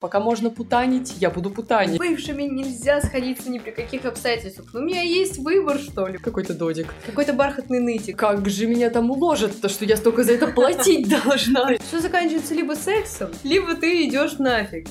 Пока можно путанить, я буду путанить. Бывшими нельзя сходиться ни при каких обстоятельствах. Но у меня есть выбор, что ли. Какой-то додик. Какой-то бархатный нытик. Как же меня там уложат, то что я столько за это платить должна. Все заканчивается либо сексом, либо ты идешь нафиг.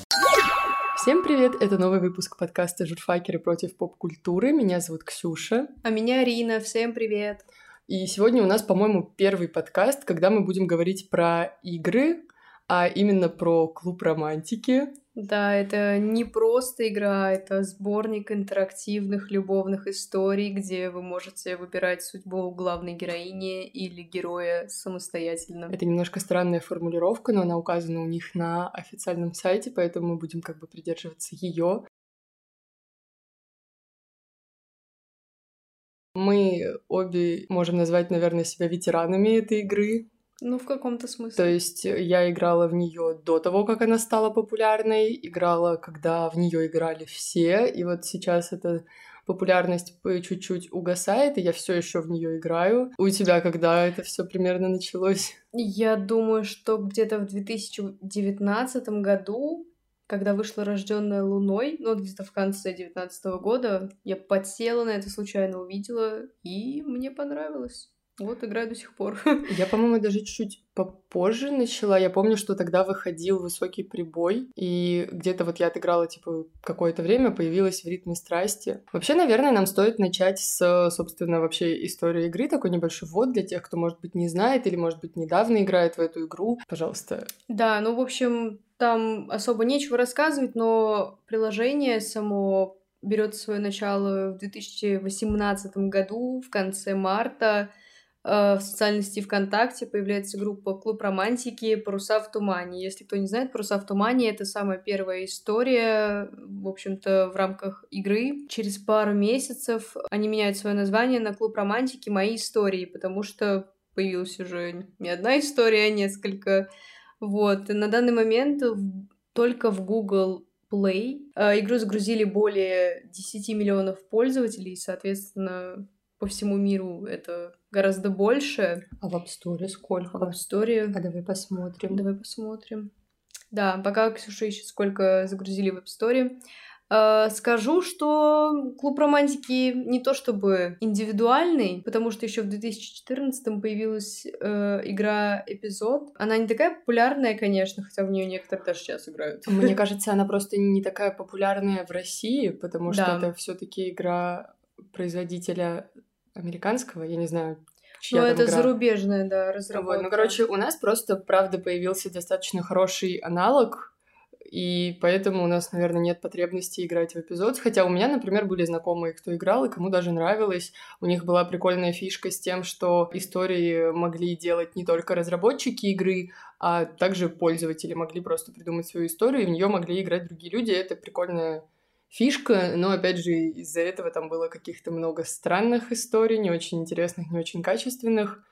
Всем привет! Это новый выпуск подкаста «Журфакеры против поп-культуры». Меня зовут Ксюша. А меня Рина. Всем привет. И сегодня у нас, по-моему, первый подкаст, когда мы будем говорить про игры, а именно про клуб романтики. Да, это не просто игра, это сборник интерактивных любовных историй, где вы можете выбирать судьбу главной героини или героя самостоятельно. Это немножко странная формулировка, но она указана у них на официальном сайте, поэтому мы будем как бы придерживаться ее. Мы обе можем назвать, наверное, себя ветеранами этой игры, ну, в каком-то смысле. То есть э, я играла в нее до того, как она стала популярной, играла, когда в нее играли все, и вот сейчас эта популярность по чуть-чуть угасает, и я все еще в нее играю. У тебя когда это все примерно началось? Я думаю, что где-то в 2019 году, когда вышла рожденная Луной, ну где-то в конце 2019 года, я подсела на это случайно увидела, и мне понравилось. Вот играю до сих пор. Я, по-моему, даже чуть-чуть попозже начала. Я помню, что тогда выходил высокий прибой, и где-то вот я отыграла, типа, какое-то время, появилась в ритме страсти. Вообще, наверное, нам стоит начать с, собственно, вообще истории игры, такой небольшой ввод для тех, кто, может быть, не знает или, может быть, недавно играет в эту игру. Пожалуйста. Да, ну, в общем, там особо нечего рассказывать, но приложение само берет свое начало в 2018 году, в конце марта. Э, в социальной сети ВКонтакте появляется группа «Клуб романтики. Паруса в тумане». Если кто не знает, «Паруса в тумане» — это самая первая история, в общем-то, в рамках игры. Через пару месяцев они меняют свое название на «Клуб романтики. Мои истории», потому что появилась уже не одна история, а несколько. Вот. И на данный момент только в Google Play э, игру загрузили более 10 миллионов пользователей, соответственно, по всему миру это гораздо больше. А в App Store сколько? В App Store... А давай посмотрим. Давай посмотрим. Да, пока Ксюша ищет, сколько загрузили в App Store. Э, скажу, что клуб романтики не то чтобы индивидуальный, потому что еще в 2014 появилась э, игра эпизод. Она не такая популярная, конечно, хотя в нее некоторые даже сейчас играют. Мне кажется, она просто не такая популярная в России, потому что да. это все-таки игра производителя американского, я не знаю, чья Ну, это игра. зарубежная, да, разработка. Вот. Ну, короче, у нас просто, правда, появился достаточно хороший аналог, и поэтому у нас, наверное, нет потребности играть в эпизод. Хотя у меня, например, были знакомые, кто играл, и кому даже нравилось. У них была прикольная фишка с тем, что истории могли делать не только разработчики игры, а также пользователи могли просто придумать свою историю, и в нее могли играть другие люди. Это прикольная фишка, но, опять же, из-за этого там было каких-то много странных историй, не очень интересных, не очень качественных,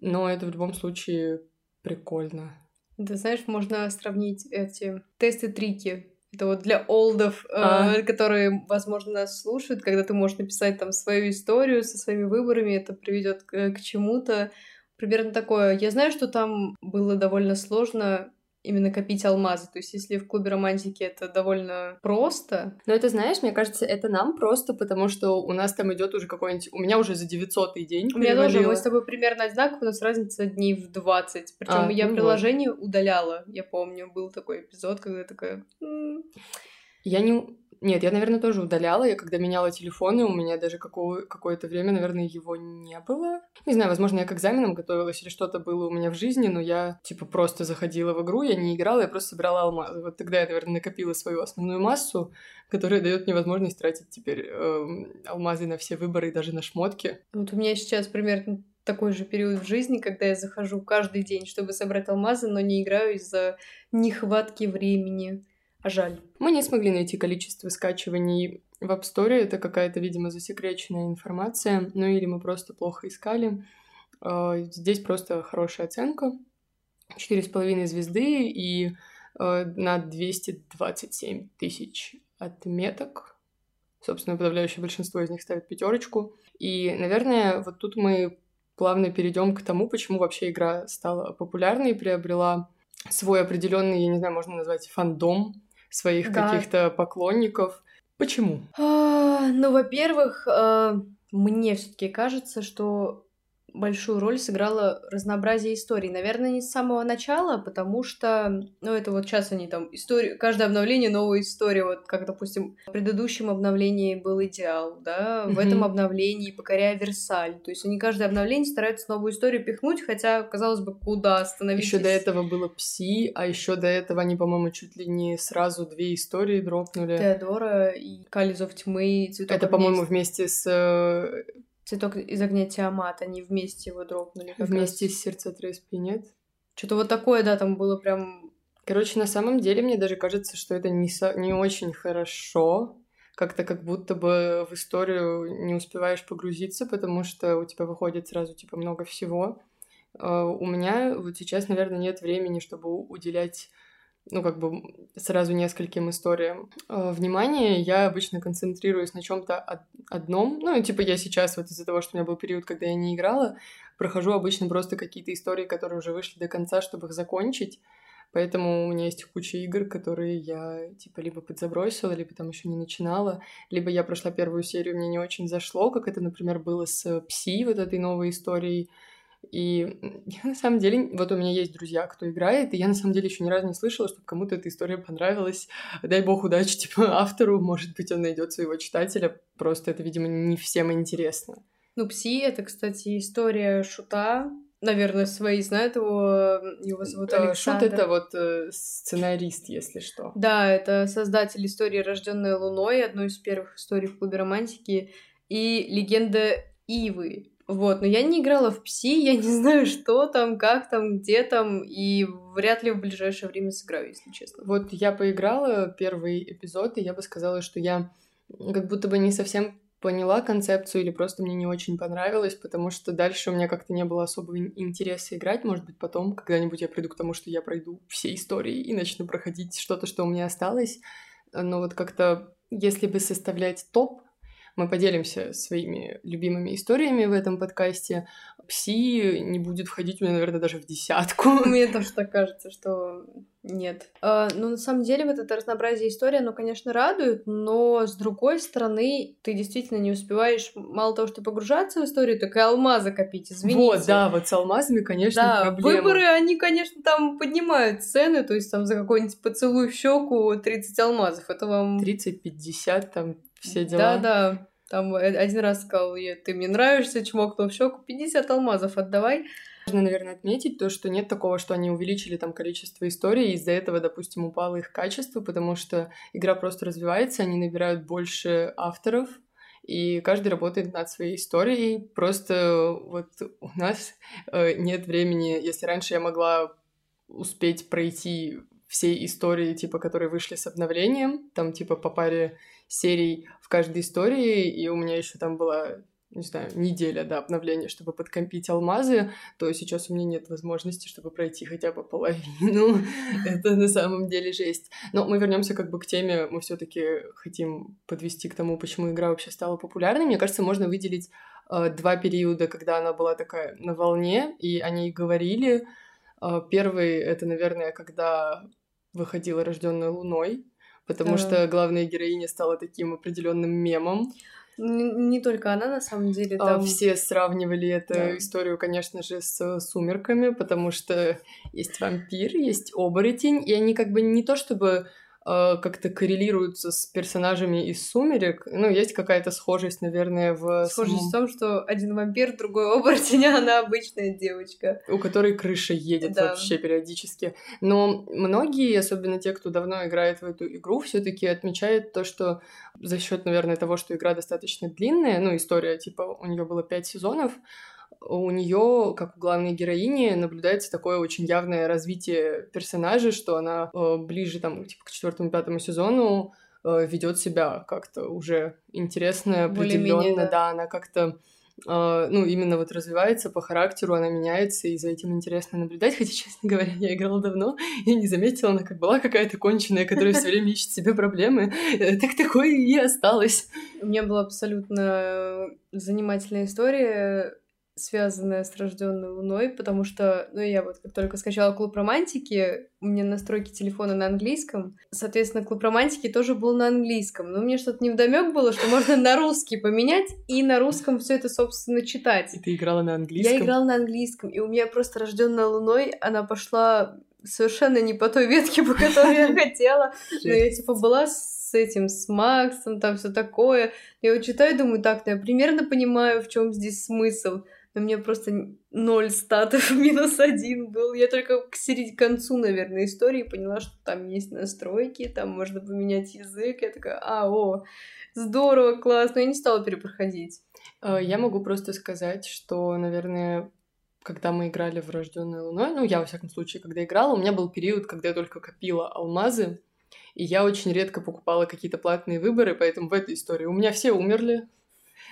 но это в любом случае прикольно. Да, знаешь, можно сравнить эти тесты-трики. Это вот для олдов, а. э, которые, возможно, нас слушают, когда ты можешь написать там свою историю со своими выборами, это приведет к, к чему-то. Примерно такое. Я знаю, что там было довольно сложно именно копить алмазы. То есть, если в клубе романтики это довольно просто. Но это, знаешь, мне кажется, это нам просто, потому что у нас там идет уже какой-нибудь... У меня уже за 900 день У меня тоже, мы с тобой примерно одинаково, у нас разница дней в 20. Причем а, я ну приложение вот. удаляла. Я помню, был такой эпизод, когда я такая... Я не... Нет, я, наверное, тоже удаляла. Я когда меняла телефоны, у меня даже какого- какое-то время, наверное, его не было. Не знаю, возможно, я к экзаменам готовилась или что-то было у меня в жизни, но я, типа, просто заходила в игру, я не играла, я просто собирала алмазы. Вот тогда я, наверное, накопила свою основную массу, которая дает мне возможность тратить теперь э, алмазы на все выборы и даже на шмотки. Вот у меня сейчас примерно такой же период в жизни, когда я захожу каждый день, чтобы собрать алмазы, но не играю из-за нехватки времени. А жаль. Мы не смогли найти количество скачиваний в App Store. Это какая-то, видимо, засекреченная информация. Ну или мы просто плохо искали. А, здесь просто хорошая оценка. Четыре с половиной звезды и а, на 227 тысяч отметок. Собственно, подавляющее большинство из них ставит пятерочку. И, наверное, вот тут мы плавно перейдем к тому, почему вообще игра стала популярной, приобрела свой определенный, я не знаю, можно назвать фандом, своих да. каких-то поклонников. Почему? А, ну, во-первых, а, мне все-таки кажется, что большую роль сыграло разнообразие историй. Наверное, не с самого начала, потому что, ну, это вот сейчас они там, историю, каждое обновление новая история. Вот как, допустим, в предыдущем обновлении был идеал, да, в этом обновлении покоряя Версаль. То есть они каждое обновление стараются новую историю пихнуть, хотя, казалось бы, куда остановиться. Еще до этого было Пси, а еще до этого они, по-моему, чуть ли не сразу две истории дропнули. Теодора и Кализов тьмы и Цветок Это, по-моему, вместе с э, Цветок из огня Тиамат, они вместе его дропнули. Вместе раз. с сердце Треспи, нет? Что-то вот такое, да, там было прям... Короче, на самом деле, мне даже кажется, что это не, со... не очень хорошо. Как-то как будто бы в историю не успеваешь погрузиться, потому что у тебя выходит сразу, типа, много всего. Uh, у меня вот сейчас, наверное, нет времени, чтобы уделять ну, как бы сразу нескольким историям э, внимания, я обычно концентрируюсь на чем-то одном. Ну, типа я сейчас вот из-за того, что у меня был период, когда я не играла, прохожу обычно просто какие-то истории, которые уже вышли до конца, чтобы их закончить. Поэтому у меня есть куча игр, которые я типа либо подзабросила, либо там еще не начинала, либо я прошла первую серию, мне не очень зашло, как это, например, было с Пси, вот этой новой историей и я на самом деле, вот у меня есть друзья, кто играет, и я на самом деле еще ни разу не слышала, чтобы кому-то эта история понравилась. Дай бог удачи, типа, автору, может быть, он найдет своего читателя, просто это, видимо, не всем интересно. Ну, Пси — это, кстати, история Шута, Наверное, свои знают его, его зовут Александр. Шут — это вот э, сценарист, если что. Да, это создатель истории «Рожденная луной», одной из первых историй в клубе романтики, и легенда Ивы, вот, но я не играла в Пси, я не знаю, что там, как там, где там, и вряд ли в ближайшее время сыграю, если честно. Вот я поиграла первый эпизод, и я бы сказала, что я как будто бы не совсем поняла концепцию или просто мне не очень понравилось, потому что дальше у меня как-то не было особого интереса играть. Может быть, потом когда-нибудь я приду к тому, что я пройду все истории и начну проходить что-то, что у меня осталось. Но вот как-то, если бы составлять топ мы поделимся своими любимыми историями в этом подкасте. Пси не будет входить у меня, наверное, даже в десятку. Мне тоже так кажется, что нет. А, ну, на самом деле, вот это разнообразие истории, оно, конечно, радует, но, с другой стороны, ты действительно не успеваешь, мало того, что погружаться в историю, так и алмазы копить, извините. Вот, да, вот с алмазами, конечно, да, проблема. выборы, они, конечно, там поднимают цены, то есть там за какой-нибудь поцелуй в щеку 30 алмазов, это вам... 30-50, там все дела. Да-да. Там один раз сказал, ты мне нравишься, чмокнул в щеку, 50 алмазов отдавай. Важно, наверное, отметить то, что нет такого, что они увеличили там количество историй, и из-за этого, допустим, упало их качество, потому что игра просто развивается, они набирают больше авторов, и каждый работает над своей историей. Просто вот у нас э, нет времени, если раньше я могла успеть пройти все истории, типа, которые вышли с обновлением, там, типа, по паре серий в каждой истории, и у меня еще там была не знаю, неделя до обновления, чтобы подкопить алмазы, то сейчас у меня нет возможности, чтобы пройти хотя бы половину. Это на самом деле жесть. Но мы вернемся как бы к теме, мы все-таки хотим подвести к тому, почему игра вообще стала популярной. Мне кажется, можно выделить э, два периода, когда она была такая на волне, и о ней говорили. Э, первый это, наверное, когда выходила рожденная Луной, потому да. что главная героиня стала таким определенным мемом. Не, не только она, на самом деле. А, там... Все сравнивали эту да. историю, конечно же, с сумерками, потому что есть вампир, есть оборотень, и они как бы не то чтобы Э, как-то коррелируются с персонажами из «Сумерек». Ну, есть какая-то схожесть, наверное, в... Схожесть в том, что один вампир, другой оборотень, а она обычная девочка. У которой крыша едет да. вообще периодически. Но многие, особенно те, кто давно играет в эту игру, все таки отмечают то, что за счет, наверное, того, что игра достаточно длинная, ну, история, типа, у нее было пять сезонов, у нее, как у главной героини, наблюдается такое очень явное развитие персонажа, что она э, ближе там, типа, к четвертому-пятому сезону э, ведет себя как-то уже интересно, определенно, да. да, она как-то Uh, ну, именно вот развивается по характеру, она меняется, и за этим интересно наблюдать. Хотя, честно говоря, я играла давно, и не заметила, она как была какая-то конченая, которая все время ищет себе проблемы. Э, так такое и осталось. У меня была абсолютно занимательная история связанная с рожденной луной, потому что, ну, я вот как только скачала клуб романтики, у меня настройки телефона на английском, соответственно, клуб романтики тоже был на английском, но мне что-то невдомек было, что можно на русский поменять и на русском все это, собственно, читать. И ты играла на английском? Я играла на английском, и у меня просто рожденная луной, она пошла совершенно не по той ветке, по которой я хотела. Но я, типа, была с этим, с Максом, там все такое. Я вот читаю, думаю, так, ну я примерно понимаю, в чем здесь смысл но мне просто ноль статов, минус один был. Я только к середине, концу, наверное, истории поняла, что там есть настройки, там можно поменять язык. Я такая, а, о, здорово, классно. Я не стала перепроходить. А, я могу просто сказать, что, наверное, когда мы играли в Рожденной Луной, ну, я, во всяком случае, когда играла, у меня был период, когда я только копила алмазы, и я очень редко покупала какие-то платные выборы, поэтому в этой истории у меня все умерли,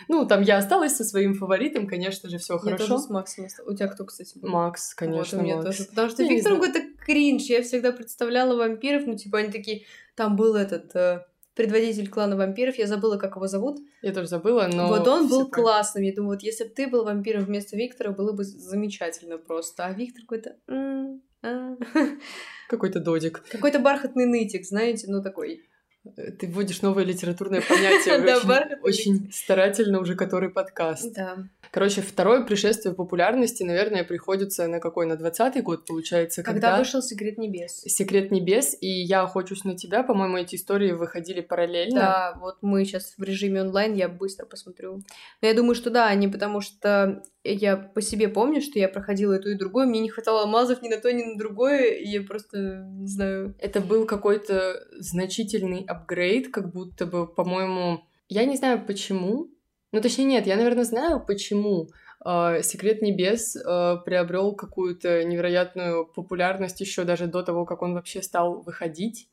ну, там я осталась со своим фаворитом, конечно же, все хорошо. Я тоже с Максом осталась. У тебя кто, кстати? Был? Макс, конечно, вот, у меня Макс. тоже. Потому что я Виктор какой-то кринж. Я всегда представляла вампиров, ну, типа, они такие... Там был этот... Э, предводитель клана вампиров, я забыла, как его зовут. Я тоже забыла, но... Вот он был классным, я думаю, вот если бы ты был вампиром вместо Виктора, было бы замечательно просто. А Виктор какой-то... А». Какой-то додик. Какой-то бархатный нытик, знаете, ну такой ты вводишь новое литературное понятие. Очень старательно уже который подкаст. Да. Короче, второе пришествие популярности, наверное, приходится на какой? На двадцатый год, получается, когда... Когда вышел «Секрет небес». «Секрет небес», и «Я охочусь на тебя», по-моему, эти истории выходили параллельно. Да, вот мы сейчас в режиме онлайн, я быстро посмотрю. Но я думаю, что да, они потому что я по себе помню, что я проходила и то, и другое, мне не хватало алмазов ни на то, ни на другое, и я просто, не знаю... Это был какой-то значительный апгрейд, как будто бы, по-моему... Я не знаю, почему, ну, точнее, нет, я, наверное, знаю, почему э, Секрет Небес э, приобрел какую-то невероятную популярность еще даже до того, как он вообще стал выходить,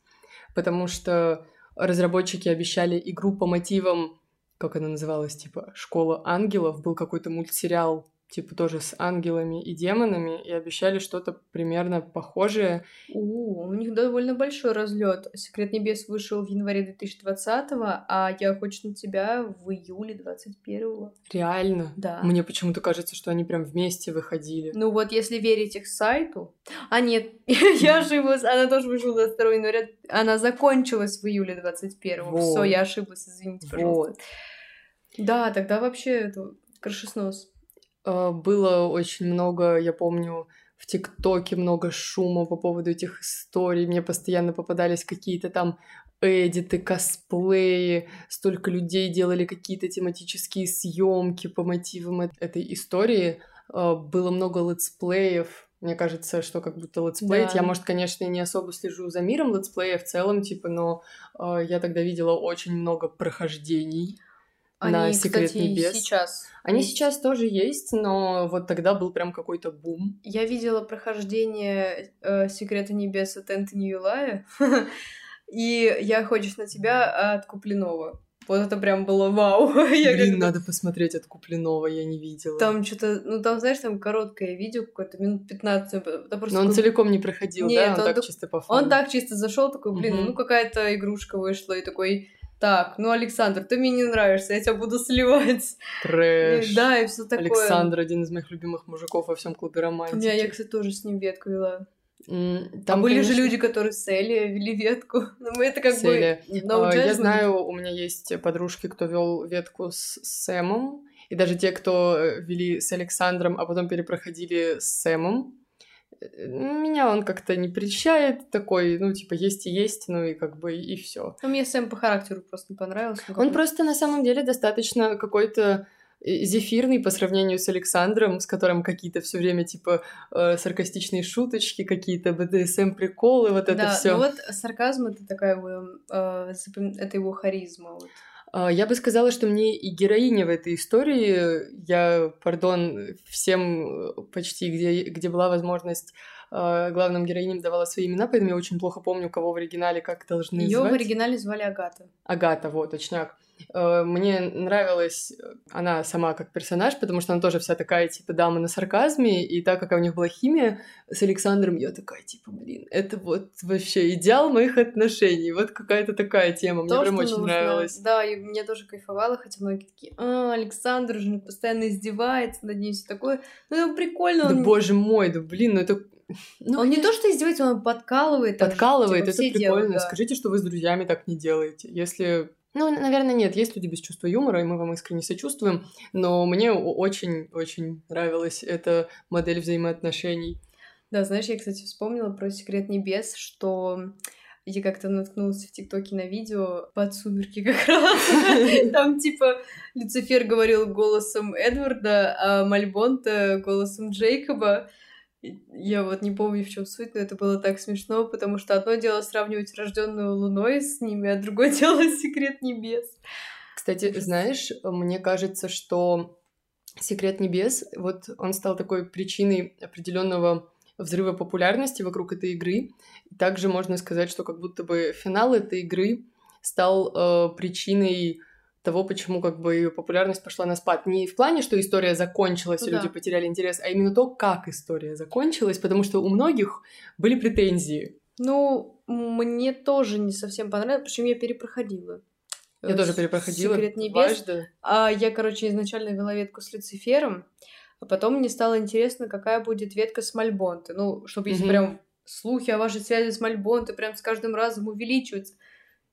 потому что разработчики обещали игру по мотивам, как она называлась, типа «Школа ангелов», был какой-то мультсериал типа тоже с ангелами и демонами, и обещали что-то примерно похожее. У, у них довольно большой разлет. Секрет небес вышел в январе 2020, а я хочу на тебя в июле 21 Реально? Да. Мне почему-то кажется, что они прям вместе выходили. Ну вот, если верить их сайту... А нет, я ошиблась, она тоже вышла 22 января, она закончилась в июле 21 вот. Все, я ошиблась, извините, пожалуйста. Вот. Да, тогда вообще это крышеснос. А, было очень много, я помню, в ТикТоке много шума по поводу этих историй. Мне постоянно попадались какие-то там эдиты, косплеи, столько людей делали какие-то тематические съемки по мотивам этой истории. А, было много летсплеев. Мне кажется, что как будто летсплеить. Да. Я, может, конечно, не особо слежу за миром летсплея в целом, типа, но э, я тогда видела очень много прохождений. Они, на Секрет кстати, Небес. сейчас. Они есть. сейчас тоже есть, но вот тогда был прям какой-то бум. Я видела прохождение э, Секрета Небес от Энтони Юлая, и «Я хочешь на тебя» от Куплинова. Вот это прям было вау. Блин, надо посмотреть от Куплинова, я не видела. Там что-то, ну там, знаешь, там короткое видео, какое-то минут 15. Но он целиком не проходил, Нет, да? Он, он так чисто по фану. Он так чисто зашел, такой, блин, угу. ну какая-то игрушка вышла, и такой, так, ну, Александр, ты мне не нравишься, я тебя буду сливать. Трэш. И, да, и все такое. Александр один из моих любимых мужиков во всем клубе романтики. Меня, я, кстати, тоже с ним ветку вела. Mm, там, а были конечно... же люди, которые с Элли вели ветку. Но мы это как Селия. бы... No uh, я знаю, у меня есть подружки, кто вел ветку с Сэмом. И даже те, кто э, вели с Александром, а потом перепроходили с Сэмом. Меня он как-то не прельщает, такой, ну, типа, есть и есть, ну, и как бы, и все. Ну, мне Сэм по характеру просто не понравился. Он просто, на самом деле, достаточно какой-то э, зефирный по сравнению с Александром, с которым какие-то все время типа э, саркастичные шуточки, какие-то БДСМ приколы, вот это все. Да, ну вот сарказм это такая э, это его харизма. Вот. А, я бы сказала, что мне и героиня в этой истории, я, пардон, всем э, почти, где, где была возможность э, главным героиням давала свои имена, поэтому я очень плохо помню, кого в оригинале как должны Ее звать. в оригинале звали Агата. Агата, вот, точняк. Э, Мне нравилась она сама как персонаж, потому что она тоже вся такая, типа, дама на сарказме, и так как у них была химия с Александром, я такая, типа, блин, это вот вообще идеал моих отношений, вот какая-то такая тема, мне То, прям очень нужно. нравилось. Да, и мне тоже кайфовало, хотя многие такие, а, Александр же постоянно издевается над ней, все такое. Ну, это прикольно, Да он, боже мой, да блин, ну это... Ну, он не то, что издевается, он подкалывает. подкалывает, типа, это прикольно. делают, да. Скажите, что вы с друзьями так не делаете. Если... Ну, наверное, нет, есть люди без чувства юмора, и мы вам искренне сочувствуем, но мне очень-очень нравилась эта модель взаимоотношений. Да, знаешь, я, кстати, вспомнила про «Секрет небес», что я как-то наткнулась в ТикТоке на видео под «Сумерки» как раз. Там, типа, Люцифер говорил голосом Эдварда, а Мальбонта голосом Джейкоба. Я вот не помню, в чем суть, но это было так смешно, потому что одно дело сравнивать рожденную луной с ними, а другое дело секрет небес. Кстати, знаешь, мне кажется, что «Секрет небес», вот он стал такой причиной определенного взрыва популярности вокруг этой игры. Также можно сказать, что как будто бы финал этой игры стал э, причиной того, почему как бы ее популярность пошла на спад. Не в плане, что история закончилась, Ну и да. люди потеряли интерес, а именно то, как история закончилась, потому что у многих были претензии. Ну, мне тоже не совсем понравилось, причем я перепроходила. Я Э, тоже перепроходила «Секрет небес». дважды. А я, короче, изначально вела ветку с Люцифером, а потом мне стало интересно, какая будет ветка с Мальбонте. Ну, чтобы если Мгм. прям слухи о вашей связи с Мальбонте прям с каждым разом увеличиваются.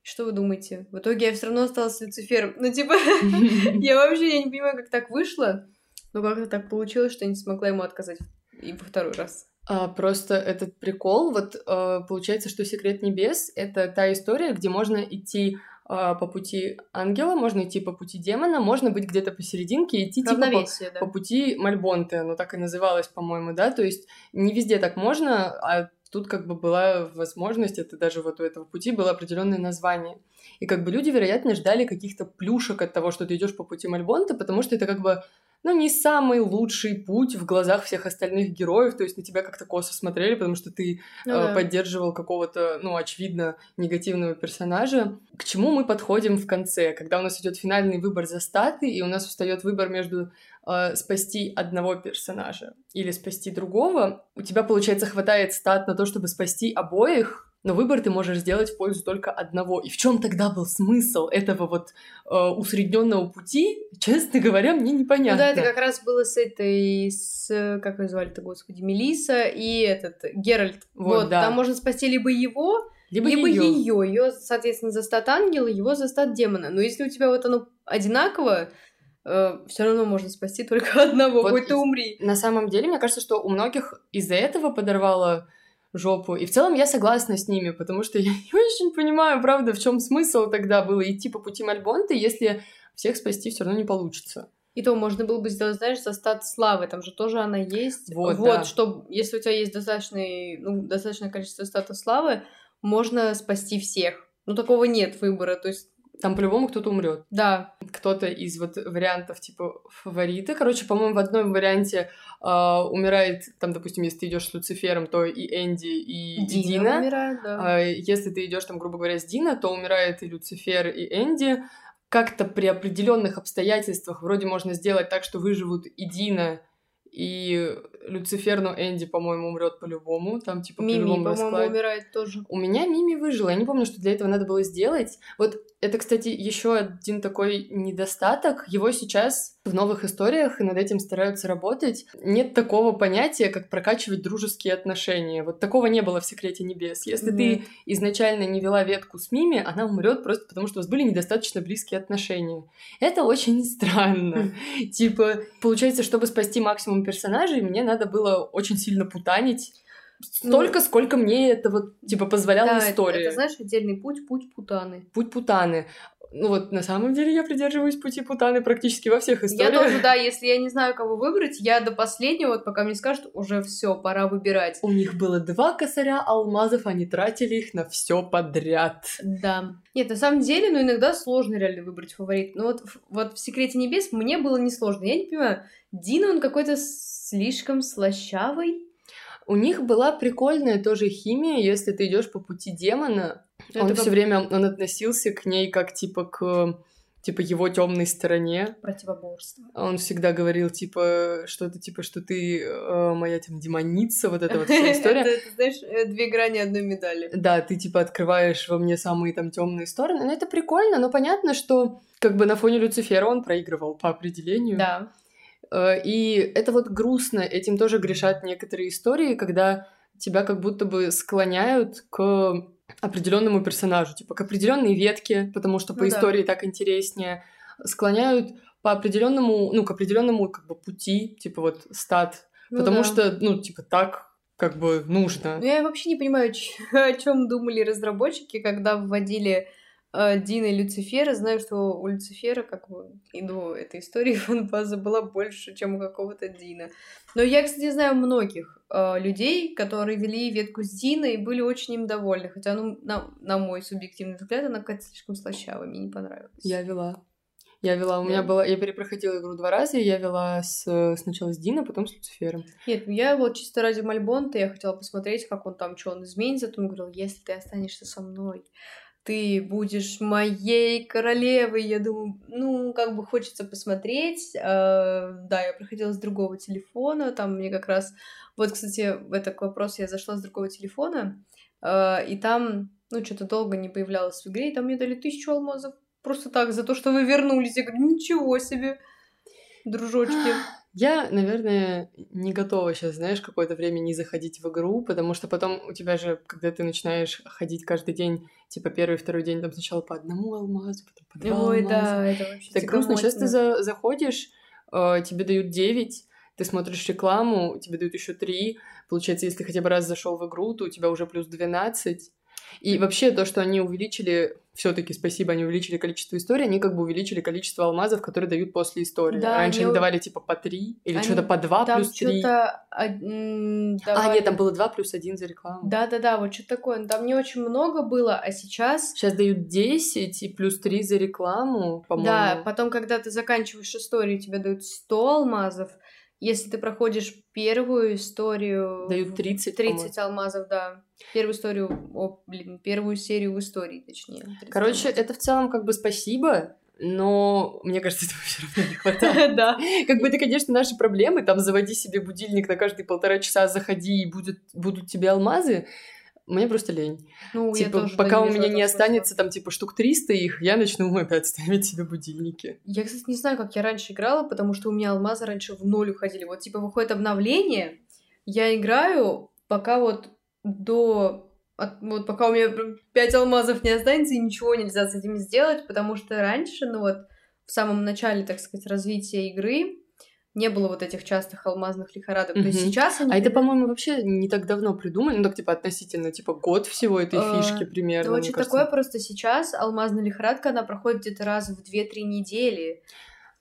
Что вы думаете? В итоге я все равно осталась Люцифером. Ну, типа, я вообще я не понимаю, как так вышло. Но как-то так получилось, что я не смогла ему отказать и во второй раз. А, просто этот прикол, вот э, получается, что «Секрет небес» — это та история, где можно идти а, по пути ангела, можно идти по пути демона, можно быть где-то посерединке и идти типа по, да. по пути Мальбонты, оно так и называлось, по-моему, да, то есть не везде так можно, а тут как бы была возможность, это даже вот у этого пути было определенное название. И как бы люди, вероятно, ждали каких-то плюшек от того, что ты идешь по пути Мальбонта, потому что это как бы ну, не самый лучший путь в глазах всех остальных героев, то есть на тебя как-то косо смотрели, потому что ты Ну э, да. поддерживал какого-то, ну, очевидно, негативного персонажа. К чему мы подходим в конце, когда у нас идет финальный выбор за статы, и у нас встает выбор между э, спасти одного персонажа или спасти другого, у тебя, получается, хватает стат на то, чтобы спасти обоих, но выбор ты можешь сделать в пользу только одного. И в чем тогда был смысл этого вот э, усредненного пути? Честно говоря, мне Ну непонятно. да, это как раз было с этой, с, как ее звали-то, господи, Мелиса и этот, Геральт. Вот, Вот, да. там можно спасти либо его, либо, либо ее. Ее, соответственно, за стат ангела, его за стат демона. Но если у тебя вот оно одинаково, все равно можно спасти только одного, Вот хоть ты умри. На самом деле, мне кажется, что у многих из-за этого подорвало жопу. И в целом я согласна с ними, потому что я не очень понимаю, правда, в чем смысл тогда было идти по пути Мальбонта, если всех спасти все равно не получится. И то можно было бы сделать, знаешь, за стат славы, там же тоже она есть. Вот, да. что если у тебя есть достаточный, ну, достаточное количество стата славы, можно спасти всех. Ну, такого нет выбора, то есть, Там по-любому кто-то умрет. да, Кто-то из вот вариантов типа фавориты. Короче, по-моему, в одном варианте а, умирает, там, допустим, если ты идешь с Люцифером, то и Энди, и Дина, Дина. умирает, да. А если ты идешь там, грубо говоря, с Дина, то умирает и Люцифер, и Энди. Как-то при определенных обстоятельствах вроде можно сделать так, что выживут и Дина, и Люцифер, но Энди, по-моему, умрет по-любому. Там типа Мими, по-моему, умирает тоже. У меня Мими выжила. Я не помню, что для этого надо было сделать. Вот это, кстати, еще один такой недостаток. Его сейчас в новых историях и над этим стараются работать. Нет такого понятия, как прокачивать дружеские отношения. Вот такого не было в Секрете Небес. Если ты Нет. изначально не вела ветку с Мими, она умрет просто потому, что у вас были недостаточно близкие отношения. Это очень странно. Типа, получается, чтобы спасти максимум персонажей, мне надо было очень сильно путанить. Столько, сколько мне это вот, типа, позволяла Ну, Да, это- история. Это, знаешь, отдельный путь, путь путаны. Путь Путаны. Ну вот, на самом деле, я придерживаюсь пути Путаны практически во всех Я историях. тоже, да, если я не знаю, кого выбрать, я до последнего, вот пока мне скажут, уже все, пора выбирать. У них было два косаря алмазов, они тратили их на все подряд. Да. Нет, на самом деле, ну, иногда сложно реально выбрать фаворит. Но вот, вот в «Секрете небес» мне было несложно. Я не понимаю, Дина, он какой-то слишком слащавый. У них была прикольная тоже химия, если ты идешь по пути демона. Это он как- все время он относился к ней как типа к типа его темной стороне. Противоборство. Он всегда говорил типа что-то типа что ты э, моя там демоница, вот эта вот вся история. Это, знаешь, э, две грани одной медали. Да, ты типа открываешь во мне самые там темные стороны. Но это прикольно, но понятно, что как бы на фоне Люцифера он проигрывал по определению. Да. Э, И это вот грустно, этим тоже грешат некоторые истории, когда тебя как будто бы склоняют к определенному персонажу, типа к определенной ветке, потому что по Ну да. истории так интереснее, склоняют по определенному, ну, к определенному как бы пути, типа вот стат, Ну потому да. что, ну, типа так как бы нужно. Ну, я вообще не понимаю, о чем думали разработчики, когда вводили Дина и Люцифера. Знаю, что у Люцифера, как бы и до этой истории, фан-база была больше, чем у какого-то Дина. Но я, кстати, знаю многих э, людей, которые вели ветку с Диной и были очень им довольны. Хотя, ну, на, на мой субъективный взгляд, она какая-то слишком слащавая, мне не понравилась. Я вела. Я вела, у меня Да. была, я перепроходила игру два раза, и я вела с, сначала с Дина, потом с Люцифером. Нет, я вот чисто ради Мальбонта я хотела посмотреть, как он там, что он изменится. Потом говорил, если ты останешься со мной, ты будешь моей королевой. Я думаю, ну, как бы хочется посмотреть. Э, да, я проходила с другого телефона, там мне как раз... Вот, кстати, в этот вопрос я зашла с другого телефона, э, и там, ну, что-то долго не появлялось в игре, и там мне дали тысячу алмазов. Просто так, за то, что вы вернулись. Я говорю, ничего себе, дружочки. Я, наверное, не готова сейчас, знаешь, какое-то время не заходить в игру, потому что потом у тебя же, когда ты начинаешь ходить каждый день, типа первый, второй день, там сначала по одному алмазу, потом по два Ой, алмаза. да, это вообще Так грустно. Сейчас ты за- заходишь, э, тебе дают 9, ты смотришь рекламу, тебе дают еще 3. Получается, если хотя бы раз зашел в игру, то у тебя уже плюс 12. И вообще то, что они увеличили, все-таки спасибо, они увеличили количество историй, они как бы увеличили количество алмазов, которые дают после истории. Да, Раньше они они давали типа по 3 или Они- что-то по 2 Там плюс 3. что-то... м, А, давали- нет, там было 2 плюс 1 за рекламу. Да-да-да, вот что такое. Там не очень много было, а сейчас... Сейчас дают 10 и плюс 3 за рекламу, по-моему. Да, потом, когда ты заканчиваешь историю, тебе дают 100 алмазов. Если ты проходишь первую историю... Дают 30, 30 алмазов, да. Первую историю... О, блин, первую серию в истории, точнее. 30 Короче, алмазов. это в целом как бы спасибо, но мне кажется, этого все равно не хватает. Да. Как бы это, конечно, наши проблемы. Там заводи себе будильник на каждые полтора часа, заходи, и будет, будут тебе алмазы. Мне просто лень. Ну, я типа, тоже пока у меня не останется там, типа, штук 300 их, я начну опять ставить себе будильники. Я, кстати, не знаю, как я раньше играла, потому что у меня алмазы раньше в ноль уходили. Вот, типа, выходит обновление, я играю, пока вот до... от- вот пока у меня прям 5 алмазов не останется, и ничего нельзя с этим сделать, потому что раньше, ну вот, в самом начале, так сказать, развития игры не было вот этих частых алмазных лихорадок. То есть сейчас они... А это, по-моему, вообще не так давно придумали, ну так, типа, относительно, типа, год всего этой Э, фишки примерно, Ну, кажется. такое, просто сейчас алмазная лихорадка, она проходит где-то раз в 2-3 недели.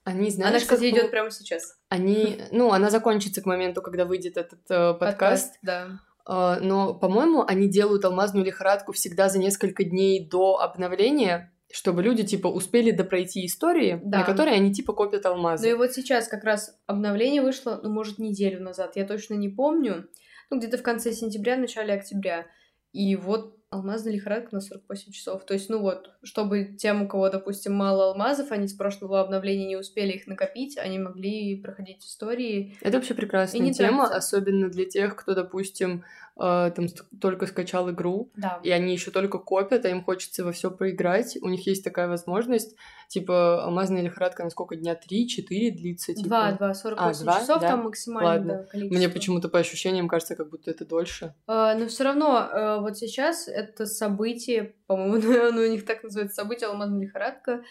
Они, знаешь, она, кстати, как идет прямо сейчас. Они, ну, она закончится к моменту, когда выйдет этот э, подкаст. да. А, но, по-моему, они делают алмазную лихорадку всегда за несколько дней до обновления, чтобы люди, типа, успели допройти истории, Да. на которые они, типа, копят алмазы. Ну и вот сейчас как раз обновление вышло, ну, может, неделю назад, я точно не помню. Ну, где-то в конце сентября, начале октября. И вот алмазная лихорадка на 48 часов. То есть, ну вот, чтобы тем, у кого, допустим, мало алмазов, они с прошлого обновления не успели их накопить, они могли проходить истории. Это вообще прекрасная тема, тратится. особенно для тех, кто, допустим, э, там только скачал игру, Да. и они еще только копят, а им хочется во все поиграть. У них есть такая возможность. Типа, алмазная лихорадка на сколько дня? Три-четыре длится? Типа? Два, два, 48 два, часов да? там максимально Ладно. да, количество. Мне почему-то по ощущениям кажется, как будто это дольше. А, но все равно, а, вот сейчас это событие, по-моему, оно у них так называется, событие алмазная лихорадка,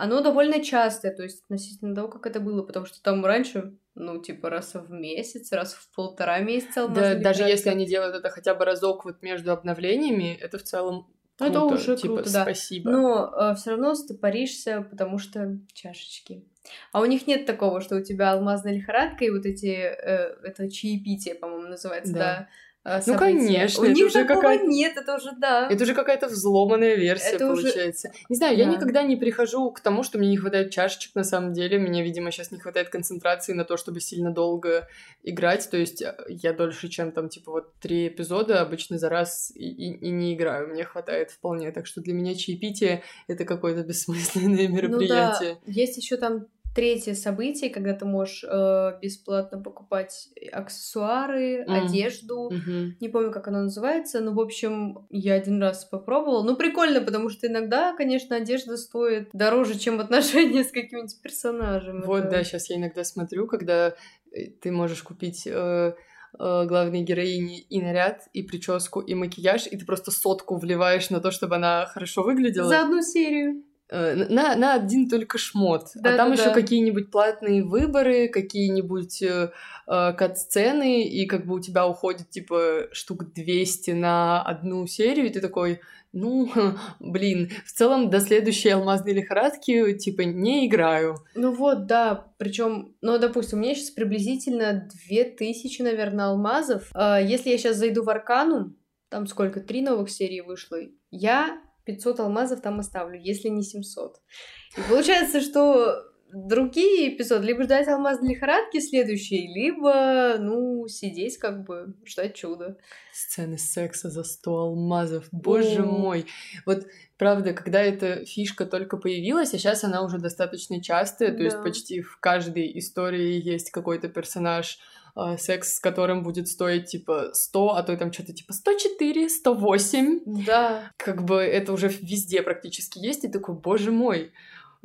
оно довольно частое, то есть относительно того, как это было, потому что там раньше, ну, типа, раз в месяц, раз в полтора месяца Да, даже если они делают это хотя бы разок вот между обновлениями, это в целом Ну, это круто. уже типа, круто, да. спасибо. Но все равно стопоришься, потому что чашечки. А у них нет такого, что у тебя алмазная лихорадка и вот эти, э, это чаепитие, по-моему, называется, Да. да. А, Ну, конечно, У них уже такого нет, это уже да. Это уже какая-то взломанная версия Это уже- получается. Не знаю, я Да. никогда не прихожу к тому, что мне не хватает чашечек на самом деле. Мне, видимо, сейчас не хватает концентрации на то, чтобы сильно долго играть. То есть э, я дольше, чем там, типа, вот три эпизода обычно за раз и, и- и не играю. Мне хватает вполне. Так что для меня чаепитие — это какое-то бессмысленное мероприятие. Ну да, есть еще там третье событие, когда ты можешь э, бесплатно покупать аксессуары, Мгм. одежду. Мгм. Не помню, как оно называется, но, в общем, я один раз попробовала. Ну, прикольно, потому что иногда, конечно, одежда стоит дороже, чем отношения с каким-нибудь персонажем. Вот, Это- да, сейчас я иногда смотрю, когда э, ты можешь купить э, э, главной героине и наряд, и прическу, и макияж, и ты просто сотку вливаешь на то, чтобы она хорошо выглядела. За одну серию. Э, На, на один только шмот. а Да-да-да. там еще какие-нибудь платные выборы, какие-нибудь э, э, кат-сцены, и как бы у тебя уходит типа штук 200 на одну серию, и ты такой, ну, блин, в целом до следующей алмазной лихорадки типа не играю. Ну вот, да. Причем, ну, допустим, у меня сейчас приблизительно 2000, наверное, алмазов. А, Если я сейчас зайду в Аркану, там сколько, три новых серии вышло, я 500 алмазов там оставлю, если не 700. И получается, что другие эпизоды либо ждать алмазной лихорадки следующей, либо, ну, сидеть как бы, ждать чуда. Сцены секса за 100 алмазов, боже О. мой. Вот правда, когда эта фишка только появилась, а сейчас она уже достаточно частая, то есть Да. почти в каждой истории есть какой-то персонаж, а, секс с которым будет стоить типа 100, а то и там что-то типа 104, 108. Да. Как бы это уже везде практически есть, и такой, боже мой,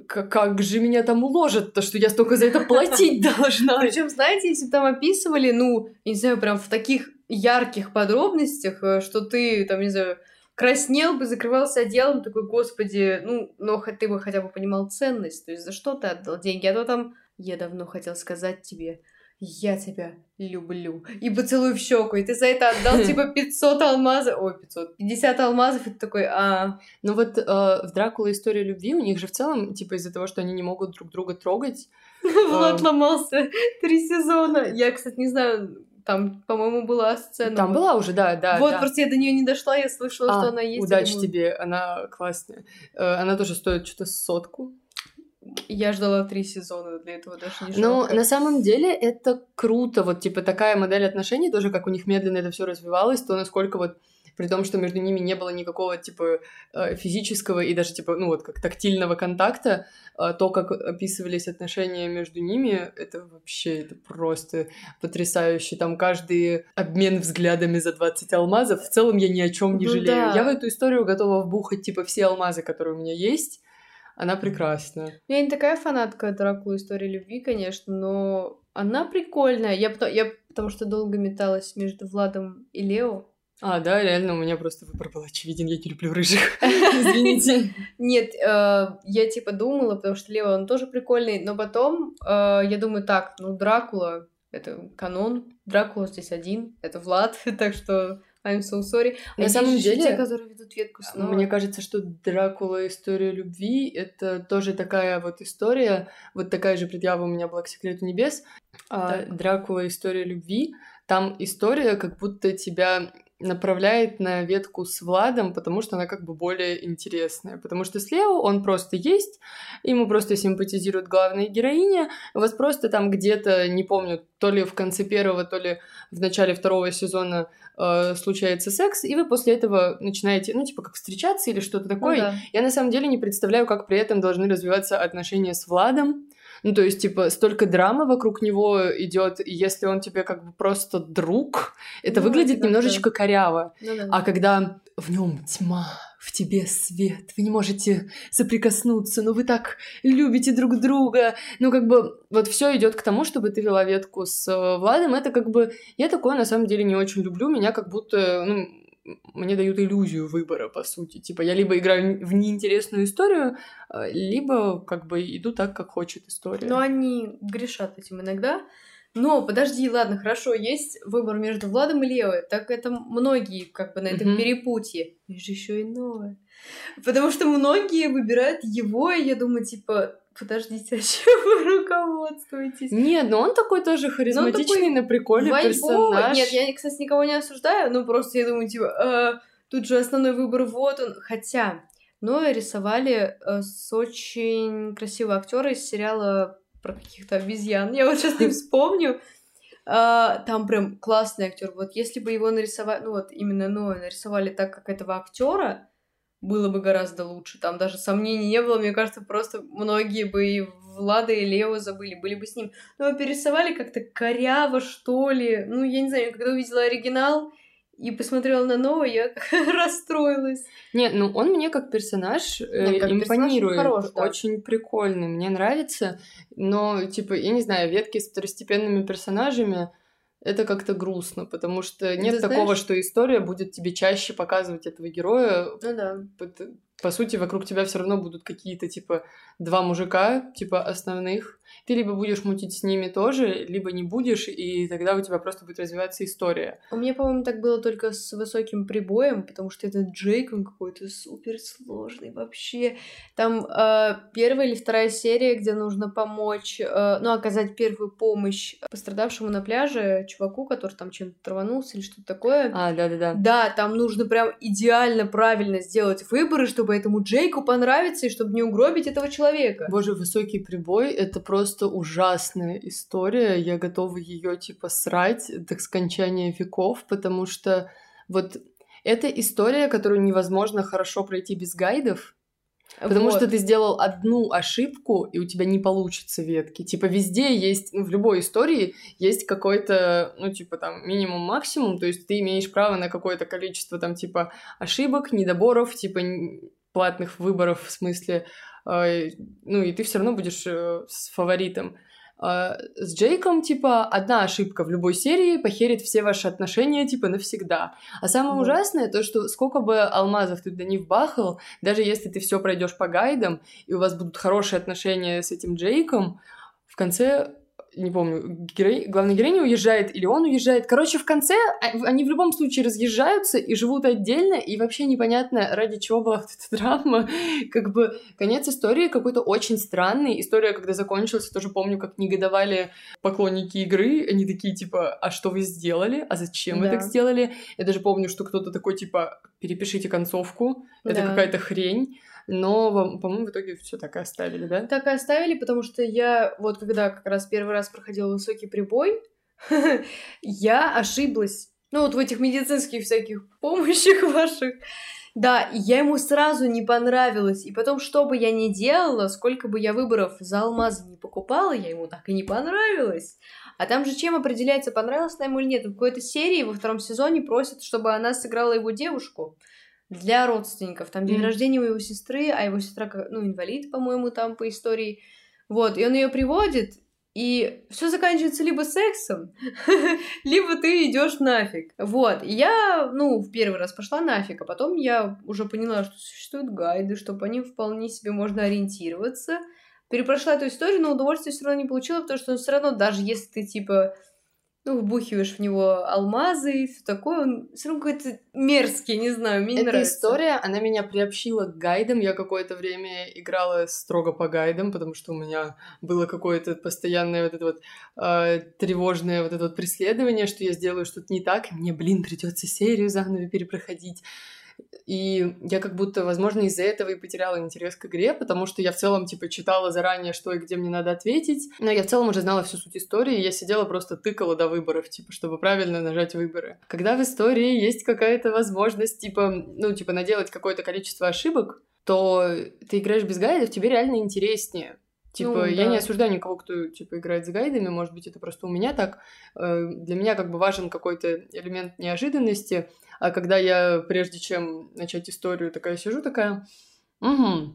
как же меня там уложат, то что я столько за это платить должна. Причем, знаете, если там описывали, ну, не знаю, прям в таких ярких подробностях, э, что ты, там, не знаю, краснел бы, закрывался одеялом, такой, господи, ну, но ты бы хотя бы понимал ценность, то есть за что ты отдал деньги, а то там, я давно хотел сказать тебе, я тебя люблю, и поцелуй в щеку, и ты за это отдал, типа, 500 алмазов, ой, 500, 50 алмазов, и ты такой, а, Ну вот э, в Дракула история любви у них же в целом, типа из-за того, что они не могут друг друга трогать, Влад Эм. ломался три сезона, я, кстати, не знаю, там, по-моему, была сцена. там была уже, да, да, вот, да. просто я до нее не дошла, я слышала, А, что она есть. Удачи думаю, тебе, она классная. Э, Она тоже стоит что-то сотку. Я ждала три сезона для этого даже не Но жалко. на самом деле это круто, вот типа такая модель отношений, тоже как у них медленно это все развивалось, то насколько вот при том, что между ними не было никакого типа э, физического и даже типа ну вот как тактильного контакта, э, то как описывались отношения между ними, это вообще это просто потрясающе. Там каждый обмен взглядами за 20 алмазов, в целом я ни о чем не Ну жалею. да. Я в эту историю готова вбухать типа все алмазы, которые у меня есть. Она прекрасна. Я не такая фанатка Дракулы истории любви, конечно, но она прикольная. Я, пото- я потому что долго металась между Владом и Лео. А, да, реально, у меня просто выбор был очевиден, я не люблю рыжих. Извините. Нет, э, я типа думала, потому что Лео, он тоже прикольный, но потом э, я думаю, так, ну, Дракула — это канон, Дракула здесь один, это Влад, так что I'm so sorry. А На самом деле, те, которые ведут ветку снова. Мне кажется, что Дракула История любви это тоже такая вот история. Вот такая же предъява у меня была к секрету небес. А Так. Дракула История любви. Там история, как будто тебя направляет на ветку с Владом, потому что она как бы более интересная. Потому что с Лео он просто есть, ему просто симпатизирует главная героиня, у вас просто там где-то, не помню, то ли в конце первого, то ли в начале второго сезона э, случается секс, и вы после этого начинаете, ну, типа, как встречаться или что-то Ну такое. да. Я на самом деле не представляю, как при этом должны развиваться отношения с Владом. Ну, то есть, типа, столько драмы вокруг него идет, и если он тебе как бы просто друг, это Ну, выглядит это немножечко коряво. Ну да. А когда в нем тьма, в тебе свет, вы не можете соприкоснуться, но вы так любите друг друга. Ну, как бы, вот все идет к тому, чтобы ты вела ветку с э, Владом. Это как бы, я такое на самом деле не очень люблю. Меня как будто, ну, мне дают иллюзию выбора, по сути. Типа, я либо играю в неинтересную историю, э, либо как бы иду так, как хочет история. Но они грешат этим иногда. Но подожди, ладно, хорошо, есть выбор между Владом и Лео. Так это многие как бы на этом Мгм. перепутье. Есть же еще и новое. Потому что многие выбирают его, и я думаю, типа, подождите, а чем вы руководствуетесь? Нет, но он такой тоже харизматичный, на приколе персонаж. Нет, я, кстати, никого не осуждаю, ну просто я думаю, типа, э, тут же основной выбор вот он. Хотя, но рисовали э, с очень красивого актера из сериала про каких-то обезьян. Я вот сейчас не вспомню. Uh, там прям классный актер. Вот если бы его нарисовали, ну вот именно Ноя нарисовали так, как этого актера, было бы гораздо лучше. Там даже сомнений не было. Мне кажется, просто многие бы и Влада и Лео забыли, были бы с ним. Но перерисовали как-то коряво, что ли. Ну, я не знаю, когда увидела оригинал, и посмотрела на новый, я расстроилась. Не, ну он мне как персонаж э, Нет, как импонирует. Персонаж хорош, да. Очень прикольный, мне нравится. Но, типа, я не знаю, ветки с второстепенными персонажами это как-то грустно, потому что нет Ты такого, знаешь... что история будет тебе чаще показывать этого героя. Ну да по сути, вокруг тебя все равно будут какие-то, типа, два мужика, типа, основных. Ты либо будешь мутить с ними тоже, либо не будешь, и тогда у тебя просто будет развиваться история. У меня, по-моему, так было только с высоким прибоем, потому что этот Джейк, он какой-то супер сложный вообще. Там э, первая или вторая серия, где нужно помочь, э, ну, оказать первую помощь пострадавшему на пляже чуваку, который там чем-то траванулся или что-то такое. А, да-да-да. Да, там нужно прям идеально правильно сделать выборы, чтобы этому Джейку понравиться и чтобы не угробить этого человека. Боже, высокий прибой — это просто ужасная история. Я готова ее типа срать до скончания веков, потому что вот это история, которую невозможно хорошо пройти без гайдов. Потому вот. что ты сделал одну ошибку, и у тебя не получится ветки. Типа везде есть, ну, в любой истории есть какой-то, ну, типа там минимум-максимум, то есть ты имеешь право на какое-то количество там типа ошибок, недоборов, типа платных выборов в смысле, ну и ты все равно будешь э, с фаворитом. А с Джейком, типа, одна ошибка в любой серии похерит все ваши отношения, типа, навсегда. А самое да. ужасное то, что сколько бы алмазов ты туда не вбахал, даже если ты все пройдешь по гайдам, и у вас будут хорошие отношения с этим Джейком, в конце не помню, герой, главная героиня уезжает или он уезжает. Короче, в конце а, они в любом случае разъезжаются и живут отдельно, и вообще непонятно, ради чего была эта драма. Как бы конец истории какой-то очень странный. История, когда закончилась, тоже помню, как негодовали поклонники игры. Они такие, типа, а что вы сделали? А зачем да. вы так сделали? Я даже помню, что кто-то такой, типа, перепишите концовку, это да. какая-то хрень но, по-моему, в итоге все так и оставили, да? Так и оставили, потому что я вот когда как раз первый раз проходила высокий прибой, я ошиблась. Ну, вот в этих медицинских всяких помощях ваших. Да, я ему сразу не понравилась. И потом, что бы я ни делала, сколько бы я выборов за алмазы не покупала, я ему так и не понравилась. А там же чем определяется, понравилось она ему или нет. В какой-то серии во втором сезоне просят, чтобы она сыграла его девушку для родственников. Там день mm. рождения у его сестры, а его сестра, ну, инвалид, по-моему, там по истории. Вот, и он ее приводит, и все заканчивается либо сексом, либо ты идешь нафиг. Вот. И я, ну, в первый раз пошла нафиг, а потом я уже поняла, что существуют гайды, что по ним вполне себе можно ориентироваться. Перепрошла эту историю, но удовольствие все равно не получила, потому что все равно, даже если ты типа ну, вбухиваешь в него алмазы и все такое, он все равно какой-то мерзкий, не знаю, мне Эта не нравится. история, она меня приобщила к гайдам, я какое-то время играла строго по гайдам, потому что у меня было какое-то постоянное вот это вот э, тревожное вот это вот преследование, что я сделаю что-то не так, и мне, блин, придется серию заново перепроходить. И я как будто, возможно, из-за этого и потеряла интерес к игре, потому что я в целом, типа, читала заранее, что и где мне надо ответить. Но я в целом уже знала всю суть истории, и я сидела просто тыкала до выборов, типа, чтобы правильно нажать выборы. Когда в истории есть какая-то возможность, типа, ну, типа, наделать какое-то количество ошибок, то ты играешь без гайдов, тебе реально интереснее. Типа, ну, да. я не осуждаю никого, кто, типа, играет с гайдами, может быть, это просто у меня так. Э, для меня, как бы, важен какой-то элемент неожиданности, а когда я, прежде чем начать историю, такая сижу, такая, угу,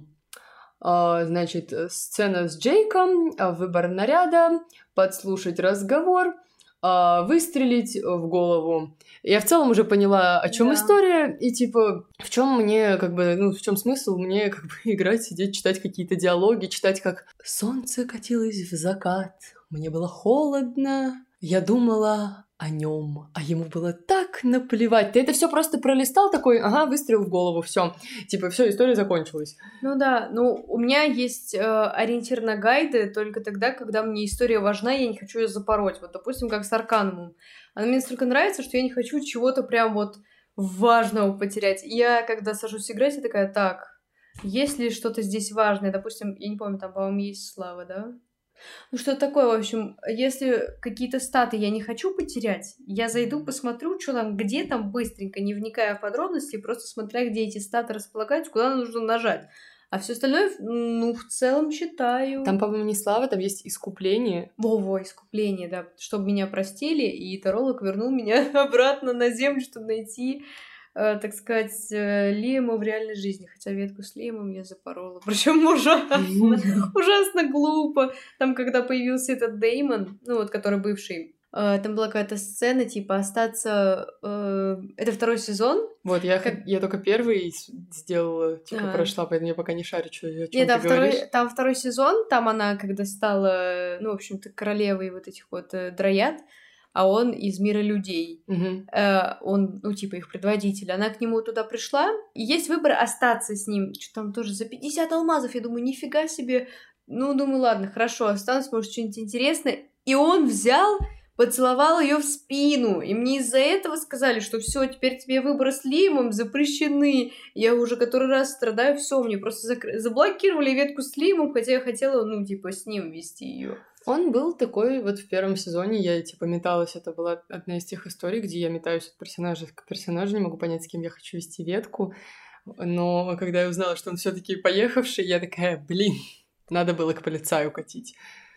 а, значит, сцена с Джейком, а, выбор наряда, подслушать разговор, выстрелить в голову. Я в целом уже поняла, о чем да. история, и типа, в чем мне, как бы, ну, в чем смысл мне, как бы, играть, сидеть, читать какие-то диалоги, читать, как солнце катилось в закат, мне было холодно, я думала о нем, а ему было так наплевать. Ты это все просто пролистал такой, ага, выстрел в голову, все, типа, все, история закончилась. Ну да, ну у меня есть э, ориентир на гайды только тогда, когда мне история важна, я не хочу ее запороть. Вот, допустим, как с Арканумом. Она мне настолько нравится, что я не хочу чего-то прям вот важного потерять. Я, когда сажусь играть, я такая, так, есть ли что-то здесь важное? Допустим, я не помню, там, по-моему, есть слава, да? Ну, что такое, в общем, если какие-то статы я не хочу потерять, я зайду, посмотрю, что там, где там, быстренько, не вникая в подробности, просто смотря, где эти статы располагаются, куда нужно нажать. А все остальное, ну, в целом читаю. Там, по-моему, не слава, там есть искупление. Во-во, искупление, да. Чтобы меня простили, и Таролог вернул меня обратно на землю, чтобы найти так сказать, э, Лиема в реальной жизни. Хотя ветку с Лиемом я запорола. Причем ужасно, ужасно глупо. Там, когда появился этот Деймон, ну вот, который бывший, э, там была какая-то сцена, типа, остаться... это второй сезон. Вот, я, как... я только первый сделала, типа, а. прошла, поэтому я пока не шарю, что, чем Нет, там второй, там второй сезон, там она, когда стала, ну, в общем-то, королевой вот этих вот дрояд, а он из мира людей. Угу. Э, он, ну, типа, их предводитель. Она к нему туда пришла, и есть выбор остаться с ним. Что там тоже за 50 алмазов. Я думаю, нифига себе. Ну, думаю, ладно, хорошо, останусь, может, что-нибудь интересное. И он взял, поцеловал ее в спину. И мне из-за этого сказали, что все, теперь тебе выборы с Лимом запрещены. Я уже который раз страдаю, все, мне просто закр... заблокировали ветку с Лимом, хотя я хотела, ну, типа, с ним вести ее. Он был такой вот в первом сезоне, я типа металась, это была одна из тех историй, где я метаюсь от персонажа к персонажу, не могу понять, с кем я хочу вести ветку. Но когда я узнала, что он все таки поехавший, я такая, блин, надо было к полицаю катить.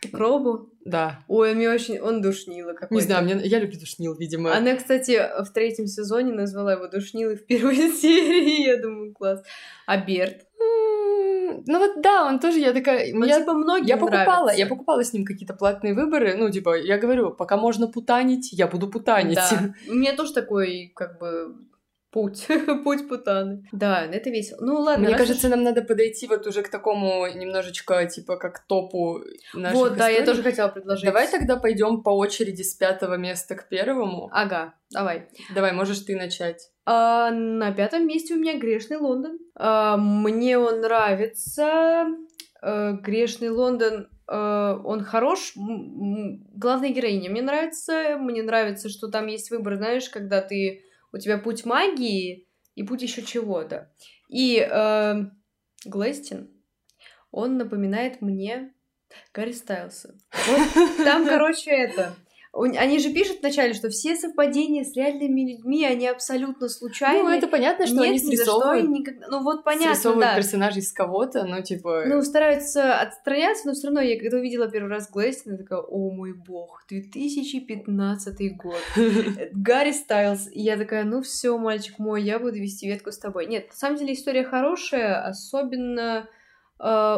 К Робу? Да. Ой, мне очень... Он душнило какой-то. Не знаю, мне... я люблю душнил, видимо. Она, кстати, в третьем сезоне назвала его душнилой в первой серии. Я думаю, класс. А Берт? Ну вот да, он тоже, я такая... Ну, я, типа, многим я покупала, нравится. я покупала с ним какие-то платные выборы, ну, типа, я говорю, пока можно путанить, я буду путанить. Да, у меня тоже такой, как бы, путь, путь путаны. Да, это весело. Ну ладно. Мне кажется, нам надо подойти вот уже к такому немножечко, типа, как топу наших Вот, да, я тоже хотела предложить. Давай тогда пойдем по очереди с пятого места к первому. Ага, давай. Давай, можешь ты начать. А, на пятом месте у меня Грешный Лондон. А, мне он нравится. А, Грешный Лондон, а, он хорош. Главная героиня мне нравится. Мне нравится, что там есть выбор, знаешь, когда ты у тебя путь магии и путь еще чего-то. И э, Глестин, он напоминает мне Гарри Стайлса. Вот там, короче, это они же пишут вначале, что все совпадения с реальными людьми, они абсолютно случайны. Ну, это понятно, что Нет, они срисовывают, никогда... Ну, вот понятно, срисовывают да. персонажей с кого-то, ну, типа... Ну, стараются отстраняться, но все равно я когда увидела первый раз Глэстина, такая, о мой бог, 2015 год. Гарри Стайлз. И я такая, ну все, мальчик мой, я буду вести ветку с тобой. Нет, на самом деле история хорошая, особенно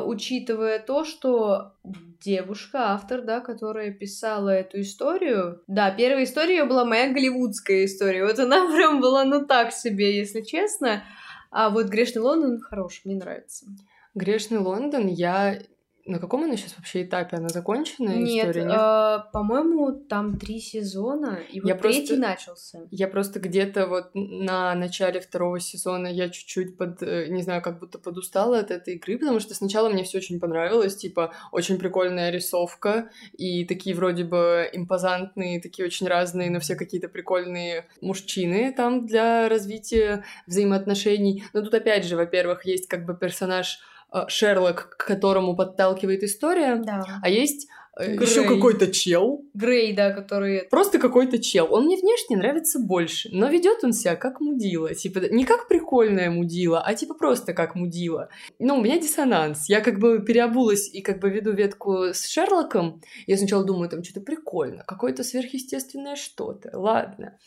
учитывая то, что девушка, автор, да, которая писала эту историю, да, первая история была моя голливудская история, вот она прям была, ну, так себе, если честно, а вот «Грешный Лондон» хороший, мне нравится. «Грешный Лондон» я на каком она сейчас вообще этапе? Она законченная нет, история? Нет, э, по-моему, там три сезона, и вот я третий просто, начался. Я просто где-то вот на начале второго сезона я чуть-чуть под, э, не знаю, как будто подустала от этой игры, потому что сначала мне все очень понравилось, типа, очень прикольная рисовка, и такие вроде бы импозантные, такие очень разные, но все какие-то прикольные мужчины там для развития взаимоотношений. Но тут опять же, во-первых, есть как бы персонаж Э, Шерлок, к которому подталкивает история, да. а есть э, еще какой-то чел. Грей, да, который... Просто какой-то чел. Он мне внешне нравится больше, но ведет он себя как мудила. Типа, не как прикольная мудила, а типа просто как мудила. Ну, у меня диссонанс. Я как бы переобулась и как бы веду ветку с Шерлоком. Я сначала думаю, там что-то прикольно, какое-то сверхъестественное что-то. Ладно.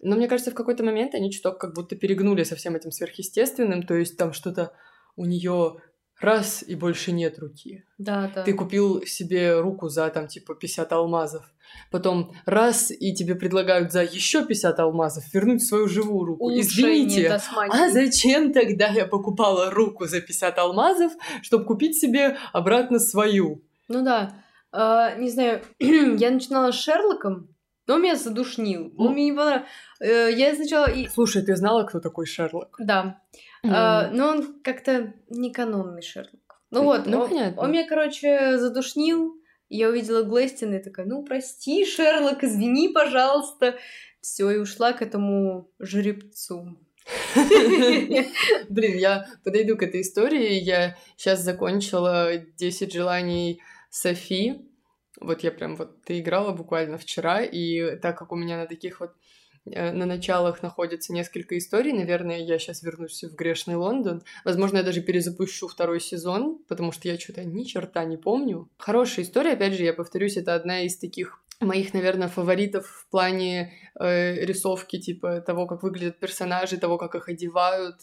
Но мне кажется, в какой-то момент они чуток как будто перегнули со всем этим сверхъестественным, то есть там что-то у нее раз и больше нет руки. Да, да. Ты купил себе руку за там типа 50 алмазов. Потом раз и тебе предлагают за еще 50 алмазов вернуть свою живую руку. Улучшение Извините, а зачем тогда я покупала руку за 50 алмазов, чтобы купить себе обратно свою? Ну да. Uh, не знаю, я начинала с Шерлоком, Но он меня задушнил. Он мне не понравился. Э, Я сначала... и- Слушай, ты знала, кто такой Шерлок? Да. М. А, но он как-то не канонный Шерлок. Ну вот, Ну, он, понятно. он меня, короче, задушнил. Я увидела Глэстина и такая, ну, прости, Шерлок, извини, пожалуйста. Все, и ушла к этому жеребцу. Блин, я подойду к этой истории. Я сейчас закончила 10 желаний Софи. Вот я прям вот ты играла буквально вчера, и так как у меня на таких вот э, на началах находится несколько историй, наверное, я сейчас вернусь в грешный Лондон. Возможно, я даже перезапущу второй сезон, потому что я что-то ни черта не помню. Хорошая история, опять же, я повторюсь, это одна из таких моих, наверное, фаворитов в плане э, рисовки, типа того, как выглядят персонажи, того, как их одевают.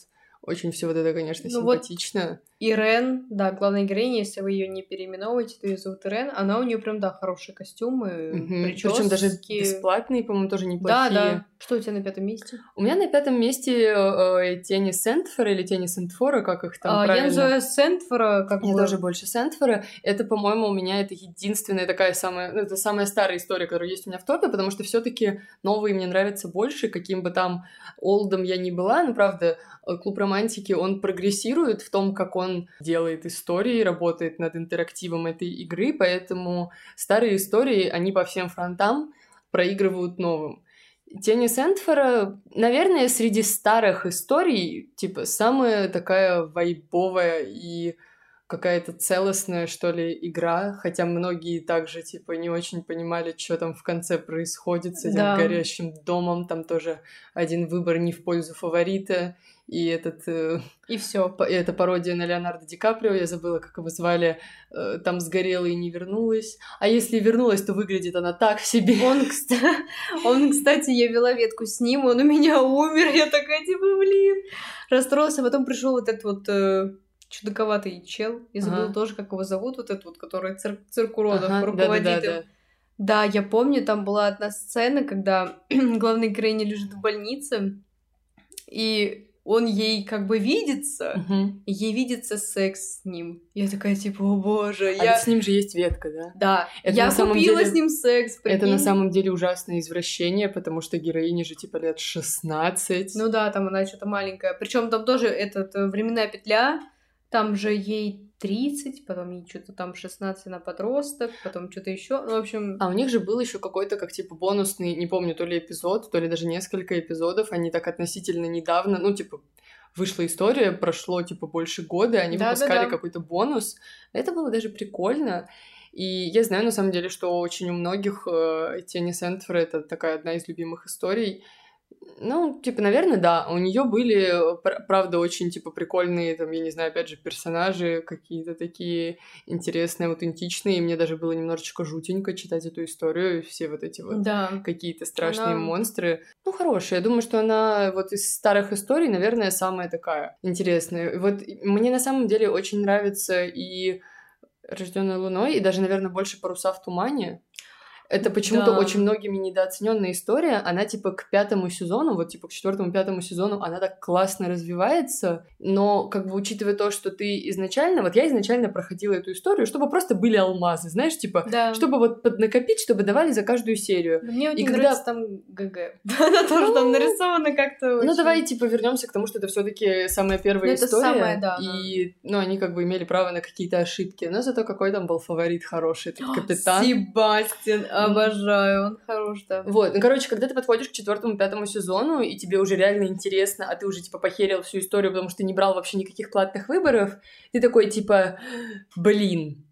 Очень все вот это, конечно, Ну вот симпатично. Ирен, да, главная героиня, если вы ее не переименовываете, то ее зовут Ирен. Она у нее прям, да, хорошие костюмы, прически. Причем даже бесплатные, по-моему, тоже Да, неплохие. да. Что у тебя на пятом месте? У меня на пятом месте э, тени Сентфора или тени Сентфора, как их там А, я правильно. называю Сентфора, как Я бы... тоже больше Сентфора. Это, по-моему, у меня это единственная такая самая... ну, Это самая старая история, которая есть у меня в топе, потому что все таки новые мне нравятся больше, каким бы там олдом я ни была. Ну, правда, э, Клуб Романтики, он прогрессирует в том, как он делает истории, работает над интерактивом этой игры, поэтому старые истории, они по всем фронтам проигрывают новым. Тени Сентфора, наверное, среди старых историй, типа, самая такая вайбовая и какая-то целостная, что ли, игра, хотя многие также, типа, не очень понимали, что там в конце происходит с этим Да. горящим домом, там тоже один выбор не в пользу фаворита, и этот, э, И все. это пародия на Леонардо Ди Каприо, я забыла, как его звали, э, там сгорела и не вернулась, а если вернулась, то выглядит она так себе. Он, кстати, он, кстати, я вела ветку с ним, он у меня умер, я такая, типа, блин, расстроился, а потом пришел вот этот вот э, чудаковатый чел, я забыла Ага. тоже, как его зовут, вот этот вот, который цир- цирк уродов Ага, руководит да-да-да-да. им. Да, я помню, там была одна сцена, когда главная героиня лежит в больнице, и он ей как бы видится, и ей видится секс с ним. Я такая, типа, о боже, А я... ведь с ним же есть ветка, да? Да, Это я купила деле- с ним секс, Это на прикинь. самом деле ужасное извращение, потому что героине же типа лет 16. Ну да, там она что-то маленькая. Причем там тоже этот временная петля, там же ей 30, потом ей что-то там 16 на подросток, потом что-то еще. Ну, в общем, А у них же был еще какой-то как типа бонусный, не помню, то ли эпизод, то ли даже несколько эпизодов, они так относительно недавно, ну типа вышла история, прошло типа больше года, они Да-да-да. выпускали какой-то бонус. Это было даже прикольно. И я знаю на самом деле, что очень у многих э, Тени Сентфора это такая одна из любимых историй. Ну, типа, наверное, да. У нее были, э, пр- правда, очень, типа, прикольные, там, я не знаю, опять же, персонажи какие-то такие интересные, аутентичные. И мне даже было немножечко жутенько читать эту историю, все вот эти вот да. какие-то страшные Она- монстры. Ну, хорошая. Я думаю, что она вот из старых историй, наверное, самая такая интересная. И Вот и мне на самом деле очень нравится и Рожденная Луной, и даже, наверное, больше паруса в тумане. Это почему-то Да. очень многими недооцененная история. Она типа к пятому сезону, вот типа к четвертому, пятому сезону, она так классно развивается. Но как бы учитывая то, что ты изначально, вот я изначально проходила эту историю, чтобы просто были алмазы, знаешь, типа, Да. чтобы вот поднакопить, чтобы давали за каждую серию. Но Мне И очень когда- нравится там ГГ. Она тоже там Ну, нарисована как-то Ну, давай, типа, вернемся к тому, что это все-таки самая первая Ну, история. И, ну, они как бы имели право на какие-то ошибки. Но зато какой там был фаворит хороший, этот капитан. Себастьян, обожаю, он хорош, да. Вот, ну, короче, когда ты подходишь к четвертому, пятому сезону, и тебе уже реально интересно, а ты уже, типа, похерил всю историю, потому что ты не брал вообще никаких платных выборов, ты такой, типа, блин,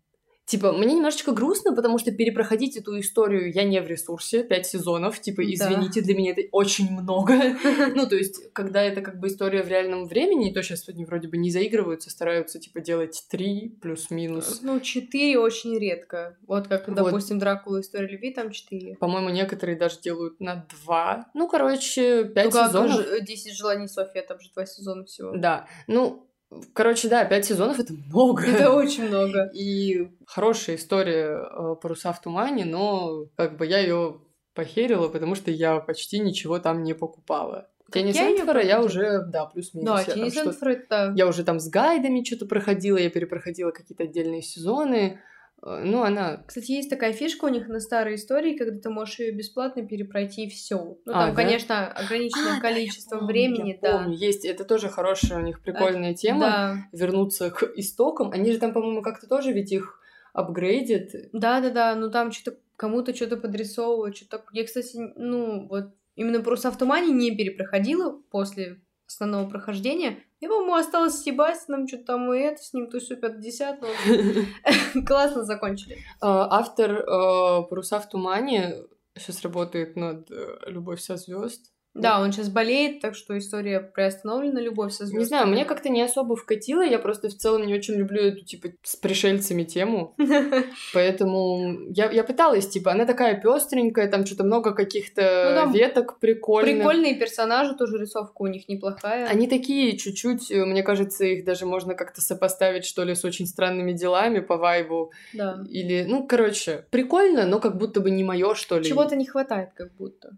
Типа, мне немножечко грустно, потому что перепроходить эту историю я не в ресурсе, пять сезонов, типа, Да. извините, для меня это очень много. Ну, то есть, когда это как бы история в реальном времени, то сейчас они вроде бы не заигрываются, стараются, типа, делать три плюс-минус. Ну, четыре очень редко. Вот как, Вот. допустим, Дракула История любви, там четыре. По-моему, некоторые даже делают на два. Ну, короче, пять Ну сезонов. ж- «Десять желаний Софьи», там же два сезона всего. Да, ну, короче, да, пять сезонов это много. Это очень много. И хорошая история э, «Паруса в тумане», но как бы я ее похерила, потому что я почти ничего там не покупала. Её Сентфора я уже, да, плюс-минус. Да, что-то- Сентфора это... Я уже там с гайдами что-то проходила, я перепроходила какие-то отдельные сезоны. Э, ну, она... Кстати, есть такая фишка у них на старой истории, когда ты можешь ее бесплатно перепройти все. Ну, А, там, да? конечно, ограниченное А, да, количество я помню, времени, я да. помню. Есть, это тоже хорошая у них прикольная тема. Да. Вернуться к истокам. Они же там, по-моему, как-то тоже ведь их апгрейдят. Да, да, да, ну там что-то кому-то что-то подрисовывают, что-то. Я, кстати, ну, вот именно просто в тумане не перепроходила после основного прохождения. Я, по-моему, осталась с Себастьяном, что-то там и это, с ним тусю 50 ну, классно закончили. А, Автор э, «Паруса в тумане» сейчас работает над э, «Любовь со звезд». Да, он сейчас болеет, так что история приостановлена, любовь со звездами. Не знаю, мне как-то не особо вкатило, я просто в целом не очень люблю эту, типа, с пришельцами тему, поэтому я, я пыталась, типа, она такая пестренькая, там что-то много каких-то Ну, веток прикольных. Прикольные персонажи, тоже рисовка у них неплохая. Они такие чуть-чуть, э, мне кажется, их даже можно как-то сопоставить, что ли, с очень странными делами по вайбу. Да. Или, ну, короче, прикольно, но как будто бы не мое, что ли. Чего-то не хватает, как будто.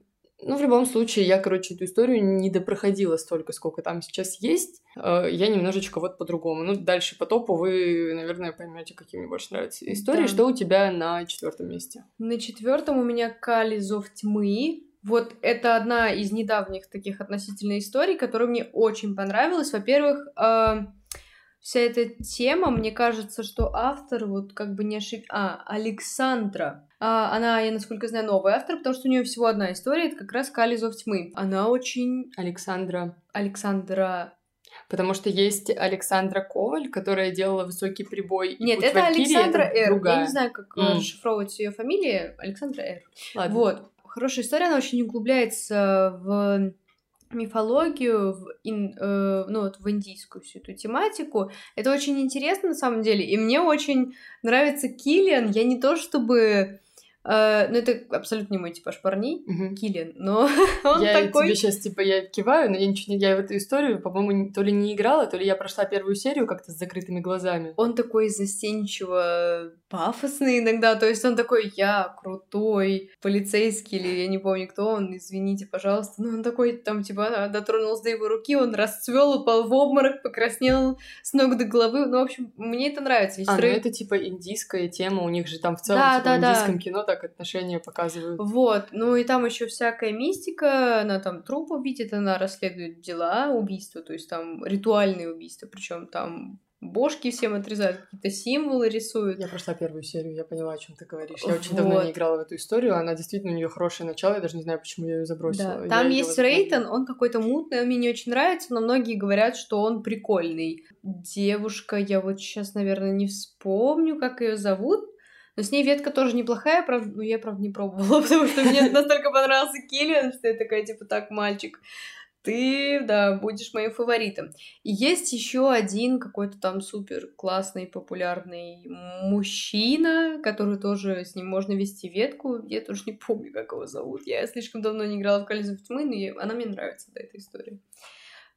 Ну, в любом случае, я, короче, эту историю не допроходила столько, сколько там сейчас есть. Э, Я немножечко вот по-другому. Ну, дальше по топу вы, наверное, поймете, какие мне больше нравятся истории. Да. Что у тебя на четвертом месте? На четвертом у меня Кали Зов тьмы. Вот это одна из недавних таких относительно историй, которая мне очень понравилась. Во-первых, э, вся эта тема, мне кажется, что автор, вот как бы не ошиб... А, Александра. А, она, я насколько знаю, новый автор, потому что у нее всего одна история, это как раз Кали Зов тьмы. Она очень... Александра. Александра... Потому что есть Александра Коваль, которая делала высокий прибой. Нет, «Путь это Валькирии», Александра это Р. другая. Я не знаю, как М. расшифровывать ее фамилия. Александра Р. Ладно. Вот. Хорошая история, она очень углубляется в мифологию, в, ин- э, ну, вот в индийскую всю эту тематику. Это очень интересно, на самом деле. И мне очень нравится Киллиан. Я не то чтобы... э, ну, это абсолютно не мой типаж парней. Мгм. Киллиан, но он я такой... тебе сейчас, типа, я киваю, но я ничего не... Я в эту историю, по-моему, то ли не играла, то ли я прошла первую серию как-то с закрытыми глазами. Он такой застенчиво пафосный иногда, то есть он такой, я крутой полицейский, или я не помню кто он, извините, пожалуйста, но он такой, там, типа, дотронулся до его руки, он расцвел, упал в обморок, покраснел с ног до головы, ну, в общем, мне это нравится. А, ну это типа индийская тема, у них же там в целом Да, типа, да, в да. индийском кино так отношения показывают. Вот, ну и там еще всякая мистика, она там трупы видит, она расследует дела, убийства, то есть там ритуальные убийства, причем там бошки всем отрезают, какие-то символы рисуют. Я прошла первую серию, я поняла, о чем ты говоришь. Я очень давно Вот. не играла в эту историю, она действительно у нее хорошее начало, я даже не знаю, почему я ее забросила. Да, Я там её есть. Рейтон, он какой-то мутный, он мне не очень нравится, но многие говорят, что он прикольный. Девушка, я вот сейчас, наверное, не вспомню, как ее зовут, но с ней ветка тоже неплохая, правда, ну я, правда, не пробовала, потому что мне настолько понравился Киллиан, что я такая, типа, так, мальчик, ты, да, будешь моим фаворитом. И есть еще один какой-то там супер классный, популярный мужчина, который тоже с ним можно вести ветку. Я тоже не помню, как его зовут. Я слишком давно не играла в Колесо тьмы, но я- она мне нравится, да, эта история.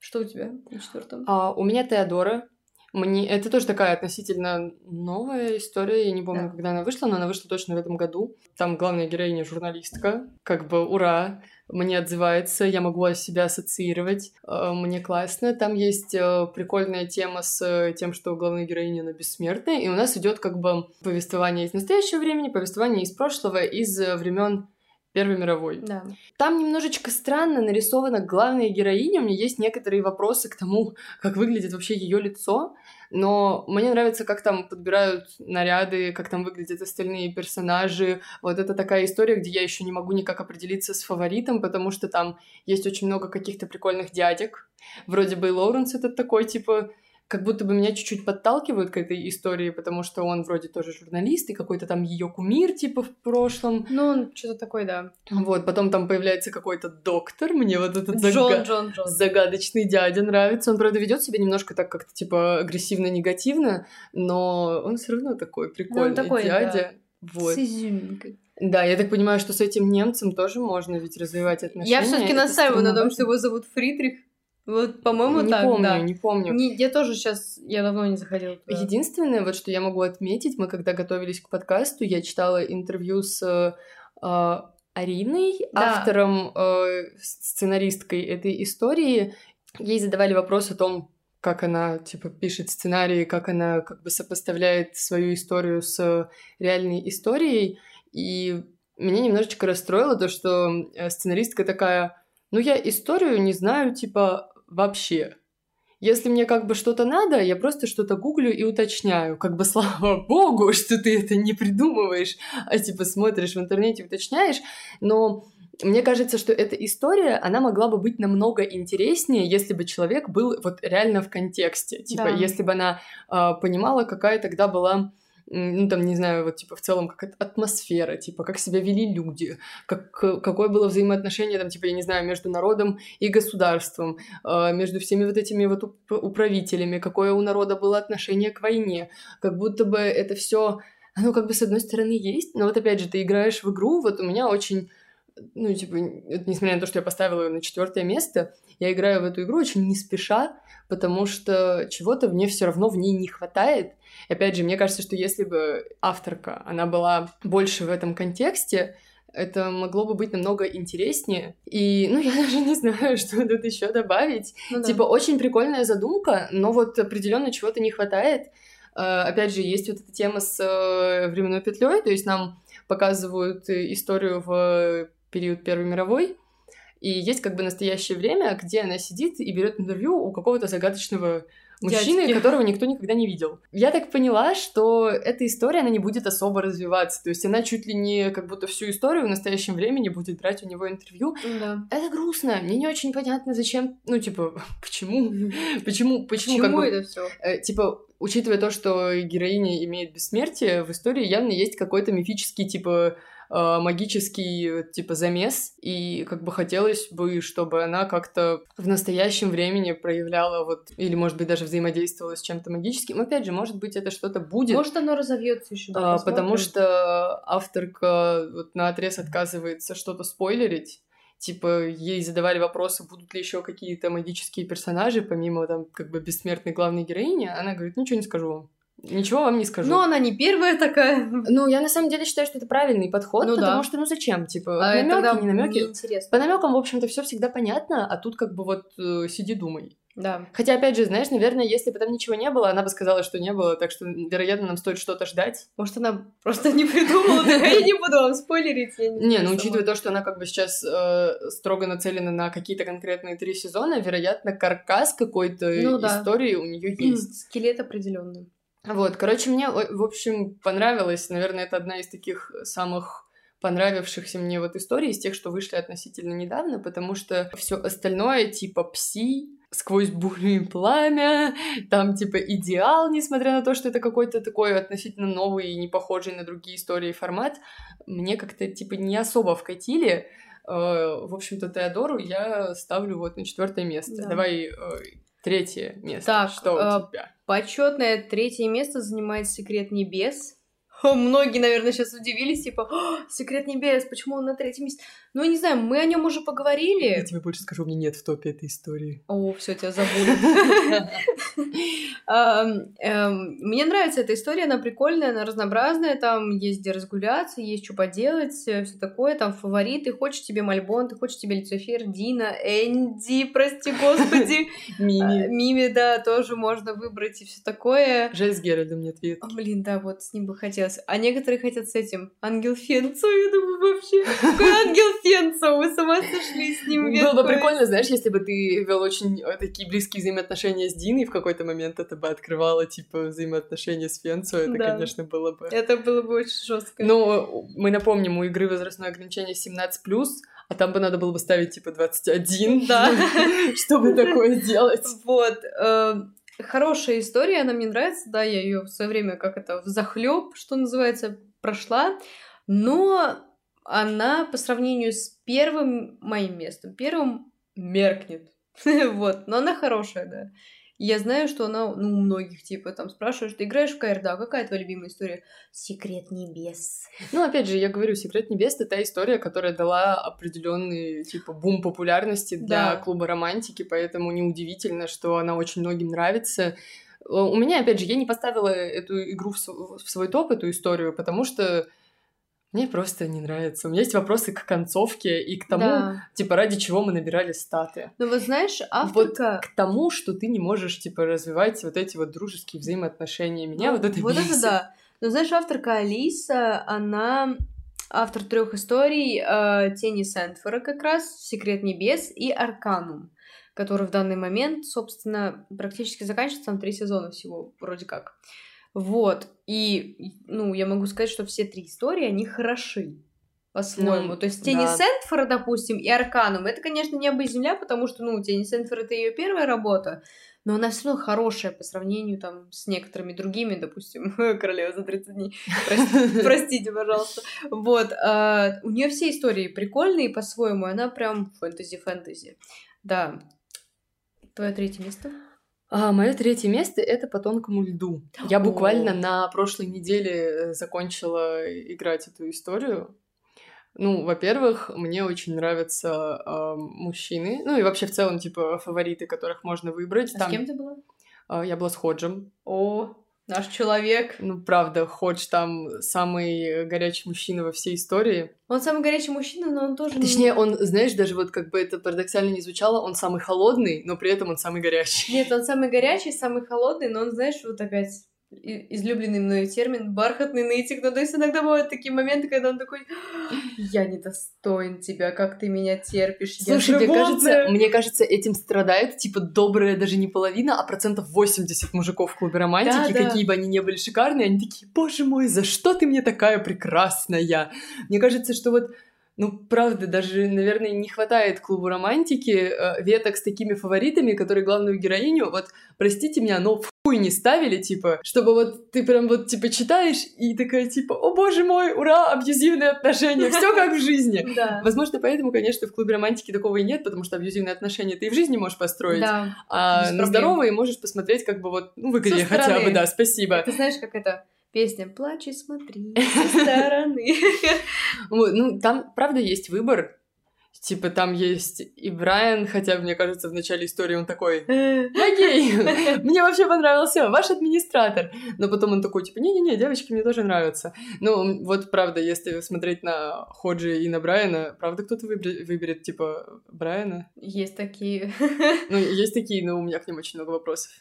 Что у тебя на четвертом? А, у меня Теодора. Мне... Это тоже такая относительно новая история. Я не помню, Да. когда она вышла, но она вышла точно в этом году. Там главная героиня журналистка. Как бы ура! Мне отзывается, я могу себя ассоциировать. Э, Мне классно. Там есть э, прикольная тема с тем, что главная героиня она бессмертная. И у нас идет как бы повествование из настоящего времени, повествование из прошлого, из времен Первой мировой. Да. Там немножечко странно нарисована главная героиня. У меня есть некоторые вопросы к тому, как выглядит вообще ее лицо. Но мне нравится, как там подбирают наряды, как там выглядят остальные персонажи. Вот это такая история, где я еще не могу никак определиться с фаворитом, потому что там есть очень много каких-то прикольных дядек. Вроде бы и Лоуренс этот такой, типа, как будто бы меня чуть-чуть подталкивают к этой истории, потому что он вроде тоже журналист и какой-то там ее кумир, типа, в прошлом. Ну, он что-то такое, да. Вот, потом там появляется какой-то доктор, мне вот этот Джон, Джон, Джон. загадочный дядя нравится. Он, правда, ведет себя немножко так как-то типа агрессивно-негативно, но он все равно такой прикольный такой, дядя. Вот. С изюминкой. Да, я так понимаю, что с этим немцем тоже можно ведь развивать отношения. Я все-таки настаиваю на том, что его зовут Фридрих. Вот, по-моему, не так, помню, да. не помню. Не- я тоже сейчас, я давно не заходила туда. Единственное, вот что я могу отметить, мы когда готовились к подкасту, я читала интервью с э, э, Ариной, Да. автором, э, сценаристкой этой истории. Ей задавали вопрос о том, как она, типа, пишет сценарии, как она как бы сопоставляет свою историю с реальной историей. И меня немножечко расстроило то, что сценаристка такая, ну, я историю не знаю, типа, вообще. Если мне как бы что-то надо, я просто что-то гуглю и уточняю. Как бы слава богу, что ты это не придумываешь, а типа смотришь в интернете, уточняешь. Но мне кажется, что эта история, она могла бы быть намного интереснее, если бы человек был вот реально в контексте. Типа, да. если бы она э, понимала, какая тогда была ну, там, не знаю, вот, типа, в целом, как атмосфера, типа, как себя вели люди, как, какое было взаимоотношение, там, типа, я не знаю, между народом и государством, э, между всеми вот этими вот управителями, какое у народа было отношение к войне, как будто бы это все оно как бы с одной стороны есть, но вот опять же, ты играешь в игру, вот у меня очень ну, типа, несмотря на то, что я поставила ее на четвертое место, я играю в эту игру очень не спеша, потому что чего-то мне все равно в ней не хватает. И опять же, мне кажется, что если бы авторка, она была больше в этом контексте, это могло бы быть намного интереснее. И, ну, я даже не знаю, что тут еще добавить. Ну, да. Типа, очень прикольная задумка, но вот определенно чего-то не хватает. Uh, опять же, есть вот эта тема с uh, временной петлей, то есть нам показывают историю в период Первой мировой, и есть как бы настоящее время, где она сидит и берет интервью у какого-то загадочного мужчины, Дядьки. которого никто никогда не видел. Я так поняла, что эта история, она не будет особо развиваться. То есть она чуть ли не как будто всю историю в настоящем времени будет брать у него интервью. Да. Это грустно. Мне не очень понятно, зачем... Ну, типа, почему? Почему? Почему, как бы, это все? Э, типа, учитывая то, что героиня имеет бессмертие, в истории явно есть какой-то мифический, типа, э, магический, типа, замес, и как бы хотелось бы, чтобы она как-то в настоящем времени проявляла вот, или, может быть, даже взаимодействовала с чем-то магическим. Опять же, может быть, это что-то будет. Может, оно разовьется еще. Да, а, потому что авторка вот на отрез отказывается что-то спойлерить, типа, ей задавали вопросы, будут ли еще какие-то магические персонажи, помимо там, как бы, бессмертной главной героини, она говорит, ничего не скажу вам. Ничего вам не скажу. Но она не первая такая. Ну, я на самом деле считаю, что это правильный подход, ну, потому да. что, ну зачем? Типа, а намеки, не намеки. По намекам, в общем-то, все всегда понятно, а тут как бы вот э, сиди думай. Да. Хотя, опять же, знаешь, наверное, если бы там ничего не было, она бы сказала, что не было, так что, вероятно, нам стоит что-то ждать. Может, она просто не придумала, я не буду вам спойлерить. Не, ну, учитывая то, что она как бы сейчас э, строго нацелена на какие-то конкретные три сезона, вероятно, каркас какой-то ну истории у нее есть. Скелет определенный. Вот, короче, мне, в общем, понравилось. Наверное, это одна из таких самых понравившихся мне вот историй из тех, что вышли относительно недавно, потому что все остальное, типа пси, сквозь бурю и пламя, там типа идеал, несмотря на то, что это какой-то такой относительно новый и не похожий на другие истории формат, мне как-то типа не особо вкатили. Э, в общем-то, Теодору я ставлю вот на четвертое место. Да. Давай э, третье место. Так, что у э, тебя? Почетное третье место занимает Секрет Небес. Многие, наверное, сейчас удивились, типа, Секрет Небес, почему он на третьем месте? Ну, я не знаю, мы о нем уже поговорили. Я тебе больше скажу, у меня нет в топе этой истории. О, все, тебя забули. Эм, мне нравится эта история, она прикольная, она разнообразная, там есть где разгуляться, есть что поделать, э, все такое, там фавориты, хочешь тебе Мальбон, ты хочешь тебе Люцифер, Дина, Энди, прости господи. Мими. А, Мими, да, тоже можно выбрать и все такое. Жаль, с Геральдом нет вид. Блин, да, вот с ним бы хотелось. А некоторые хотят с этим. Ангел Фенцо, я думаю, вообще. Какой Ангел Фенцо, вы сама сошли с ним. Было бы прикольно, знаешь, если бы ты вел очень э, такие близкие взаимоотношения с Диной в какой-то момент, это бы открывало, типа, взаимоотношения с Фенцо, это, да. конечно, было бы... Это было бы очень жестко. Ну, мы напомним, у игры возрастное ограничение 17+, а там бы надо было бы ставить, типа, 21, да, чтобы такое сделать. Вот. Э, хорошая история, она мне нравится, да, я ее в свое время как это в захлеб, что называется, прошла, но она по сравнению с первым моим местом, первым меркнет. вот, но она хорошая, да. Я знаю, что она, ну, у многих, типа, там спрашивают, ты играешь в КР, да, какая твоя любимая история? Секрет небес. Ну, опять же, я говорю, Секрет небес — это та история, которая дала определенный, типа, бум популярности для да. клуба романтики, поэтому неудивительно, что она очень многим нравится. У меня, опять же, я не поставила эту игру в свой топ, эту историю, потому что Мне просто не нравится. У меня есть вопросы к концовке и к тому, Да. типа, ради чего мы набирали статы. Ну вот знаешь, Вот авторка... к тому, что ты не можешь, типа, развивать вот эти вот дружеские взаимоотношения. Меня Ну, вот это Вот это бесит. да. Но знаешь, авторка Алиса, она автор трех историй э, Тени Сентфора как раз, Секрет небес и Арканум, который в данный момент, собственно, практически заканчивается, там три сезона всего, вроде как. Вот. И, ну, я могу сказать, что все три истории, они хороши по-своему. Ну, То есть Тени да. Сентфора, допустим, и Арканум, это, конечно, небо и земля, потому что, ну, Тени Сентфора это ее первая работа, но она все равно хорошая по сравнению там с некоторыми другими, допустим, Королева за 30 дней. Прости- Простите, пожалуйста. Вот. а, У нее все истории прикольные по-своему, она прям фэнтези-фэнтези. Да. Твое третье место? А, мое третье место это по тонкому льду. Я буквально О. на прошлой неделе э, закончила играть эту историю. Ну, во-первых, мне очень нравятся а, мужчины, ну и вообще в целом, типа, фавориты, которых можно выбрать. А Там, с кем ты была? а, я была с Ходжем. О, наш человек. Ну, правда, Ходж там самый горячий мужчина во всей истории. Он самый горячий мужчина, но он тоже... не- Точнее, он, знаешь, даже вот как бы это парадоксально не звучало, он самый холодный, но при этом он самый горячий. Нет, он самый горячий, самый холодный, но он, знаешь, вот опять излюбленный мною термин бархатный нытик. Ну, то есть иногда бывают такие моменты, когда он такой, я недостоин тебя, как ты меня терпишь. я Слушай, мне животное». кажется, мне кажется, этим страдает, типа, добрая даже не половина, а процентов 80 мужиков в клубе романтики, Да, да. какие бы они ни были шикарные, они такие, боже мой, за что ты мне такая прекрасная? Мне кажется, что вот ну, правда, даже, наверное, не хватает клубу романтики э, веток с такими фаворитами, которые главную героиню, вот, простите меня, но в хуй не ставили, типа, чтобы вот ты прям вот, типа, читаешь и такая, типа, о боже мой, ура, абьюзивные отношения, все как в жизни. Да. Возможно, поэтому, конечно, в клубе романтики такого и нет, потому что абьюзивные отношения ты и в жизни можешь построить, Да. а на здоровые можешь посмотреть как бы вот, ну, в игре хотя бы, да, спасибо. Ты знаешь, как это песня «Плачь и смотри со стороны». Ну, там, правда, есть выбор. Типа, там есть и Брайан, хотя, мне кажется, в начале истории он такой, я гей, мне вообще понравился ваш администратор. Но потом он такой, типа, не-не-не, девочки мне тоже нравятся. Ну, вот правда, если смотреть на Ходжи и на Брайана, правда, кто-то выберет, выберет, типа, Брайана? Есть такие. Ну, есть такие, но у меня к ним очень много вопросов.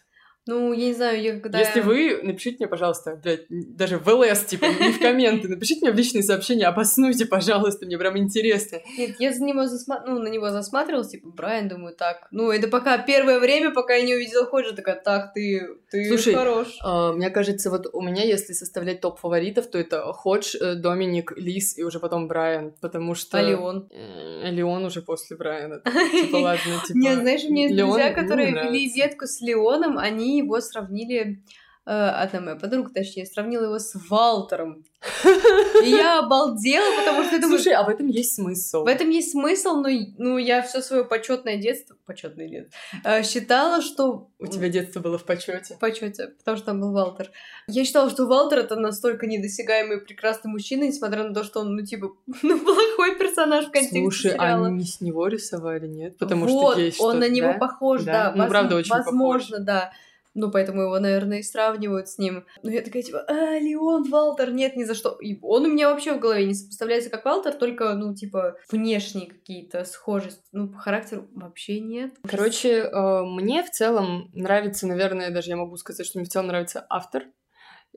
Ну, я не знаю, я когда... Если вы, напишите мне, пожалуйста, блядь, даже в ЛС, типа, не в комменты, напишите мне в личные сообщения, обоснуйте, пожалуйста, мне прям интересно. Нет, я за него засма... ну, на него засматривалась, типа, Брайан, думаю, так. Ну, это пока первое время, пока я не увидела Ходжа, такая, так, ты, ты Слушай, хорош. А, Мне кажется, вот у меня, если составлять топ фаворитов, то это Ходж, э, Доминик, Лис и уже потом Брайан, потому что... А Леон? Э, Леон уже после Брайана. Типа, ладно, типа... Нет, знаешь, у меня есть друзья, которые вели ветку с Леоном, они его сравнили... э, одна моя подруга, точнее, сравнила его с Валтером. И я обалдела, потому что думаю, Слушай, а в этом есть смысл. в этом есть смысл, но ну, я все свое почетное детство, почетное лет, э, считала, что У тебя детство было в почете. в почете, потому что там был Валтер. Я считала, что Валтер это настолько недосягаемый прекрасный мужчина, несмотря на то, что он, ну, типа, ну, плохой персонаж в контексте Слушай, а сериала. они не с него рисовали, нет? Потому вот, что есть он на него да? похож, Да? да. Ну, воз- правда, очень Возможно, да. Ну, поэтому его, наверное, и сравнивают с ним. Ну, я такая, типа, а, Леон, Валтер, нет, ни за что. И он у меня вообще в голове не сопоставляется как Валтер, только, ну, типа, внешние какие-то схожести. Ну, по характеру вообще нет. Короче, э, мне в целом нравится, наверное, даже я могу сказать, что мне в целом нравится автор.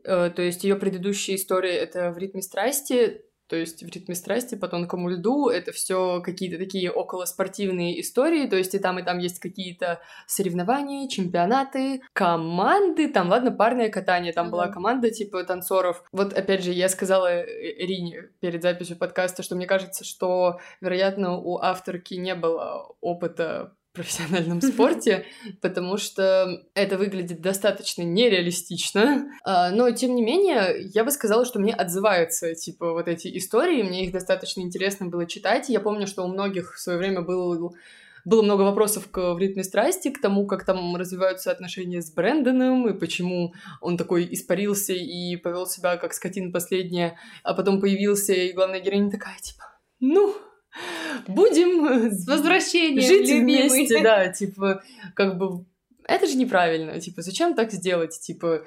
Э, То есть ее предыдущая история это в ритме страсти, то есть в ритме страсти по тонкому льду это все какие-то такие околоспортивные истории, то есть и там, и там есть какие-то соревнования, чемпионаты, команды, там, ладно, парное катание, там была Мгм. команда типа танцоров. Вот, опять же, я сказала э, Ирине перед записью подкаста, что мне кажется, что, вероятно, у авторки не было опыта профессиональном спорте, потому что это выглядит достаточно нереалистично. А, Но, тем не менее, я бы сказала, что мне отзываются, типа, вот эти истории, мне их достаточно интересно было читать. Я помню, что у многих в свое время был было много вопросов к «В ритме страсти», к тому, как там развиваются отношения с Брэндоном, и почему он такой испарился и повел себя как скотина последняя, а потом появился, и главная героиня такая, типа, ну, будем С возвращением, жить любимый. вместе, да, типа, как бы это же неправильно, типа, зачем так сделать, типа,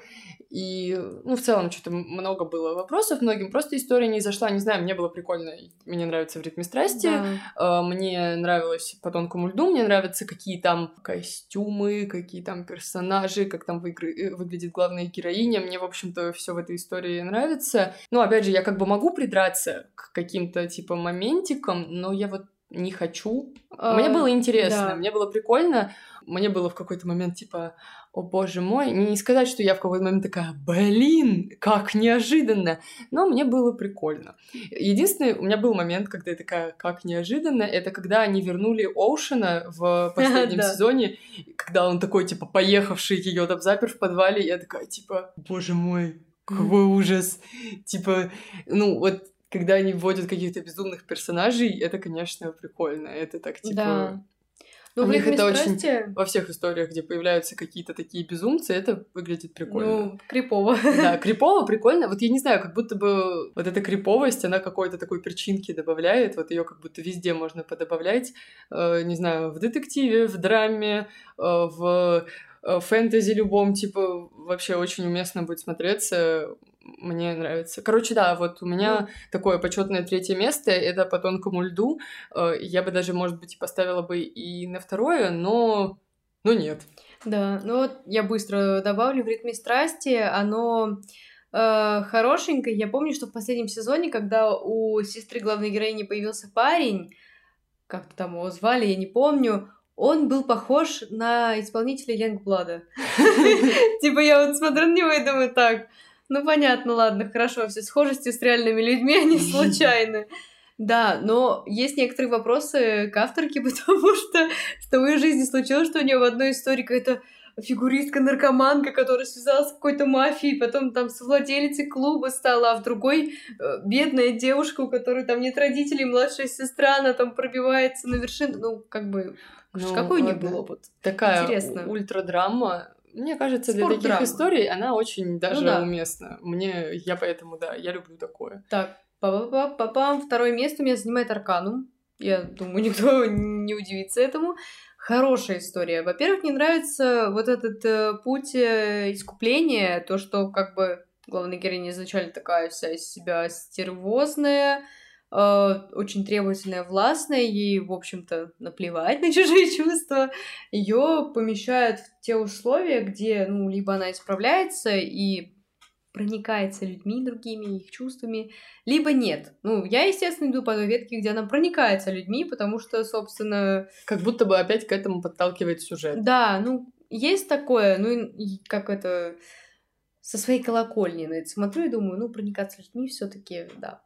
и, ну, в целом, что-то много было вопросов многим, просто история не зашла, не знаю, мне было прикольно, мне нравится «В ритме страсти», да. А, мне нравилось «По тонкому льду», мне нравятся какие там костюмы, какие там персонажи, как там выигры... Э, выглядит главная героиня, мне, в общем-то, все в этой истории нравится. Ну, опять же, я как бы могу придраться к каким-то, типа, моментикам, но я вот не хочу. А, мне было интересно, да. мне было прикольно, мне было в какой-то момент типа, о боже мой, не сказать, что я в какой-то момент такая, блин, как неожиданно, но мне было прикольно. Единственный, у меня был момент, когда я такая, как неожиданно, это когда они вернули Оушена в последнем сезоне, когда он такой, типа, поехавший ее там запер в подвале, я такая, типа, боже мой, какой ужас. Типа, ну, вот когда они вводят каких-то безумных персонажей, это, конечно, прикольно. Это так, типа... Ну, в них это страсти... очень... Во всех историях, где появляются какие-то такие безумцы, это выглядит прикольно. Ну, крипово. Да, крипово, прикольно. Вот я не знаю, как будто бы вот эта криповость, она какой-то такой перчинки добавляет, вот ее как будто везде можно подобавлять. Э, не знаю, в детективе, в драме, э, в фэнтези любом, типа, вообще очень уместно будет смотреться мне нравится. Короче, да, вот у меня ну. такое почетное третье место, это по тонкому льду. Э, я бы даже, может быть, поставила бы и на второе, но, но нет. Да, ну вот я быстро добавлю в ритме страсти, оно э, хорошенькое. Я помню, что в последнем сезоне, когда у сестры главной героини появился парень, как-то там его звали, я не помню, он был похож на исполнителя Янгблада. Типа я вот смотрю на него и думаю, так, ну, понятно, ладно, хорошо, все схожести с реальными людьми, они случайны. Да, но есть некоторые вопросы к авторке, потому что в твоей жизни случилось, что у нее в одной истории какая-то фигуристка-наркоманка, которая связалась с какой-то мафией, потом там с владелицей клуба стала, а в другой э, бедная девушка, у которой там нет родителей, младшая сестра, она там пробивается на вершину. Ну, как бы, ну, какой у них был опыт? Такая Интересно. ультрадрама мне кажется, для таких историй она очень даже ну, да. уместна. Мне, я поэтому, да, я люблю такое. Так, па-па-па-пам, второе место у меня занимает Арканум. Я думаю, никто не удивится этому. Хорошая история. Во-первых, мне нравится вот этот э, путь э, искупления, то, что как бы главная героиня изначально такая вся из себя стервозная, очень требовательная, властная, ей, в общем-то, наплевать на чужие чувства, ее помещают в те условия, где, ну, либо она исправляется и проникается людьми другими, их чувствами, либо нет. Ну, я, естественно, иду по той ветке, где она проникается людьми, потому что, собственно... Как будто бы опять к этому подталкивает сюжет. Да, ну, есть такое, ну, как это со своей колокольни это смотрю и думаю, ну, проникаться людьми все таки да.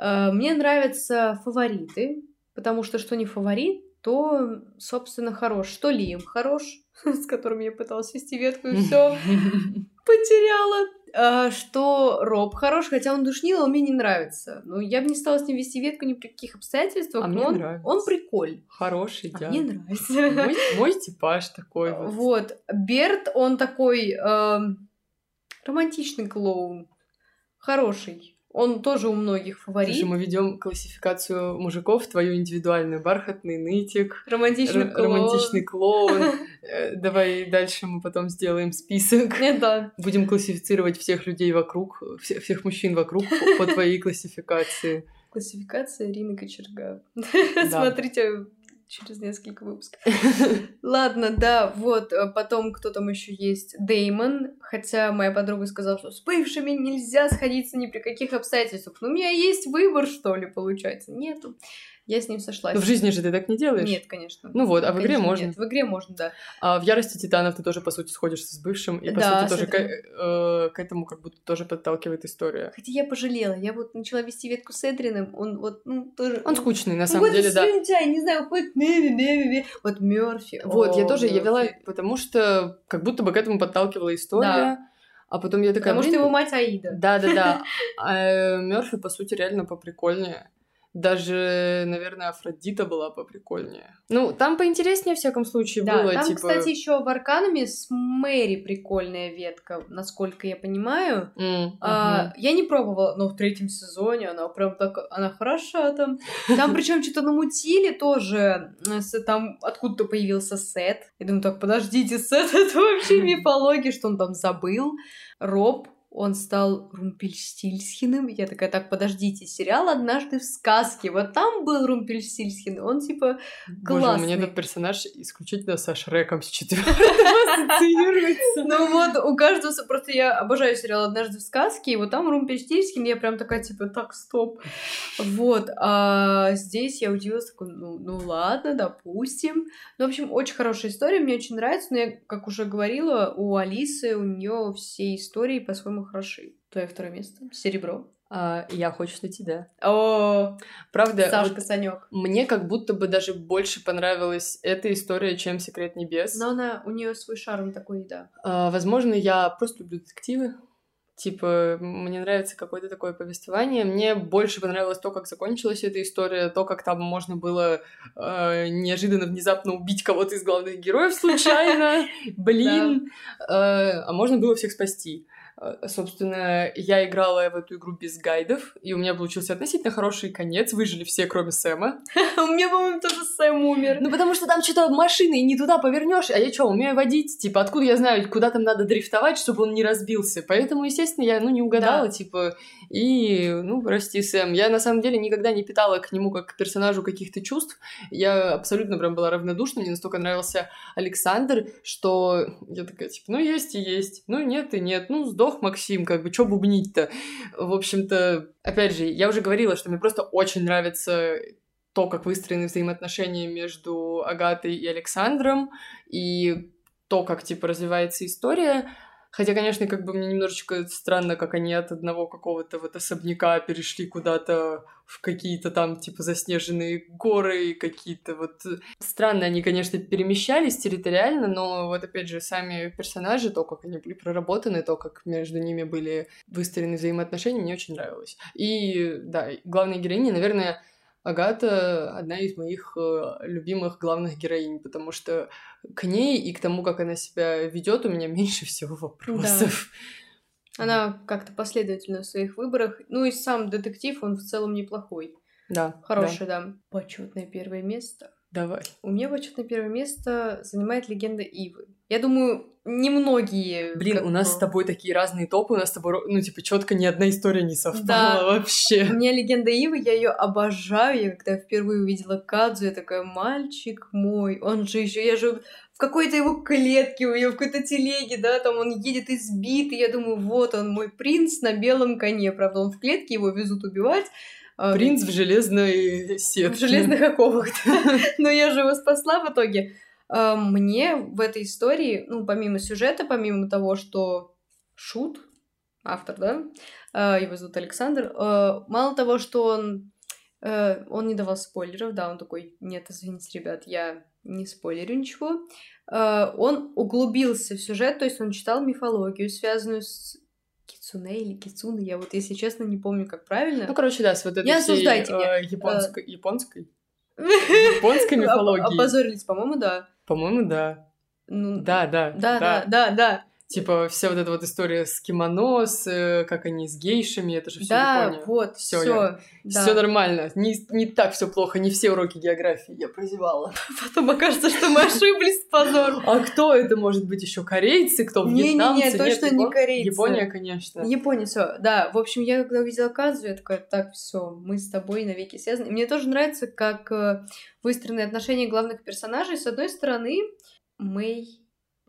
Э, мне нравятся фавориты, потому что что не фаворит, то, собственно, хорош. Что Лием хорош, с которым я пыталась вести ветку, и все потеряла. А, что Роб хорош, хотя он душнил, он мне не нравится. Ну, я бы не стала с ним вести ветку ни при каких обстоятельствах, а но он, нравится. он прикольный. Хороший, а Мне нравится. Мой, мой типаж такой вот. Вот. Берт, он такой э, романтичный клоун. Хороший. Он тоже у многих фаворит. Слушай, мы ведем классификацию мужиков, твою индивидуальную. Бархатный нытик. Романтичный р- клоун. Романтичный клоун. Э, давай дальше мы потом сделаем список. Да. Будем классифицировать всех людей вокруг, всех, мужчин вокруг по твоей классификации. Классификация Ирины Кочерга. Смотрите через несколько выпусков. Ладно, да, вот, э, потом кто там еще есть? Деймон, хотя моя подруга сказала, что с бывшими нельзя сходиться ни при каких обстоятельствах. Но у меня есть выбор, что ли, получается? Нету я с ним сошлась. Но в жизни же ты так не делаешь? Нет, конечно. Ну вот, а в конечно, игре можно? Нет, в игре можно, да. А в Ярости Титанов ты тоже, по сути, сходишься с бывшим, и, по да, сути, тоже к, э, к этому как будто тоже подталкивает история. Хотя я пожалела, я вот начала вести ветку с Эдрином, он вот, ну, тоже... Он скучный, на самом деле, да. Он не знаю, хоть вот Мёрфи. Вот, я тоже, я вела, потому что как будто бы к этому подталкивала история. А потом я такая... Потому что его мать Аида. Да-да-да. А Мёрфи, по сути, реально поприкольнее. Даже, наверное, Афродита была поприкольнее. Ну, там поинтереснее, в всяком случае, Да, было, там, типа... кстати, еще в Арканами с Мэри прикольная ветка, насколько я понимаю. М, А, мгм. я не пробовала, но в третьем сезоне она прям так, она хороша там. Там причем что-то намутили тоже, э, с- там откуда-то появился Сет. Я думаю, так, подождите, Сет это вообще мифология, что он там забыл. Роб, он стал Румпельштильсхиным. Я такая, так, подождите, сериал «Однажды в сказке». Вот там был Румпельштильсхин. Он типа Боже, у меня классный. этот персонаж исключительно со Шреком с четвертого ассоциируется. Ну вот, у каждого... Просто я обожаю сериал «Однажды в сказке», и вот там Румпельштильсхин, я прям такая, типа, так, стоп. Вот, а здесь я удивилась, такой, ну, ну ладно, допустим. Ну, в общем, очень хорошая история, мне очень нравится, но я, как уже говорила, у Алисы, у нее все истории по-своему хороши. Твое второе место? Серебро. А, я хочу на тебя. О, Правда, Сашка вот Санек. мне как будто бы даже больше понравилась эта история, чем «Секрет небес». Но она, у нее свой шарм такой, да. А, возможно, я просто люблю детективы. Типа, мне нравится какое-то такое повествование. Мне больше понравилось то, как закончилась эта история, то, как там можно было э, неожиданно, внезапно убить кого-то из главных героев случайно. Блин. Э, А можно было всех спасти. Э, Собственно, я играла в эту игру без гайдов, и у меня получился относительно хороший конец. Выжили все, кроме Сэма. У меня, по-моему, тоже Сэм умер. Ну, потому что там что-то машины, и не туда повернешь. А я что, умею водить? Типа, откуда я знаю, куда там надо дрифтовать, чтобы он не разбился? Поэтому, естественно, я, ну, не угадала, Да. типа, и, ну, прости, Сэм. Я, на самом деле, никогда не питала к нему, как к персонажу, каких-то чувств. Я абсолютно прям была равнодушна. Мне настолько нравился Александр, что я такая, типа, ну, есть и есть. Ну, нет и нет. Ну, сдох Максим, как бы, что бубнить-то? В общем-то, опять же, я уже говорила, что мне просто очень нравится то, как выстроены взаимоотношения между Агатой и Александром, и то, как, типа, развивается история. Хотя, конечно, как бы мне немножечко странно, как они от одного какого-то вот особняка перешли куда-то в какие-то там, типа, заснеженные горы, какие-то вот... Странно они, конечно, перемещались территориально, но вот, опять же, сами персонажи, то, как они были проработаны, то, как между ними были выстроены взаимоотношения, мне очень нравилось. И, да, главная героиня, наверное, Агата одна из моих э, любимых главных героинь, потому что к ней и к тому, как она себя ведет, у меня меньше всего вопросов. Она как-то последовательна в своих выборах. Ну и сам детектив, он в целом неплохой. Да. Хороший, да. Почетное первое место. Да. Давай. У меня почетное первое место занимает легенда Ивы. Я думаю, немногие... Блин, у нас с тобой такие разные топы, у нас с тобой, ну, типа, четко ни одна история не совпала Да. У вообще. меня легенда Ивы, я ее обожаю. Я когда впервые увидела Кадзу, я такая, мальчик мой, он же еще, я же в какой-то его клетке, у нее в какой-то телеге, да, там он едет избитый, я думаю, вот он, мой принц на белом коне, правда, он в клетке, его везут убивать. А, Принц в железной сетке. в железных оковах. Но я же его спасла в итоге. А, Мне в этой истории, ну, помимо сюжета, помимо того, что Шут, автор, да, а, его зовут Александр, мало того, что он, э, он не давал спойлеров, да, он такой, нет, извините, ребят, я не спойлерю ничего, он углубился в сюжет, то есть он читал мифологию, связанную с Кицуне или Кицуны, я вот, если честно, не помню, как правильно. Ну, короче, да, с вот этой Не всей, э, японской... Японской? Японской мифологии. Опозорились, по-моему, да. По-моему, да. Ну, Да, да. Да, да, да, да. Типа, вся вот эта вот история с кимоно, с, э, как они с гейшами, это же все Да, Япония. вот, Всё, все. я- Да. Все нормально, не, не так все плохо, не все уроки географии я прозевала. Потом окажется, что мы ошиблись с позором. А кто это может быть еще корейцы, кто вьетнамцы? точно Нет, не Япон- корейцы. Япония, конечно. Япония, все, да. В общем, я когда увидела Казу, я такая, так, все, мы с тобой навеки связаны. Мне тоже нравится, как э, выстроены отношения главных персонажей. С одной стороны, Мэй,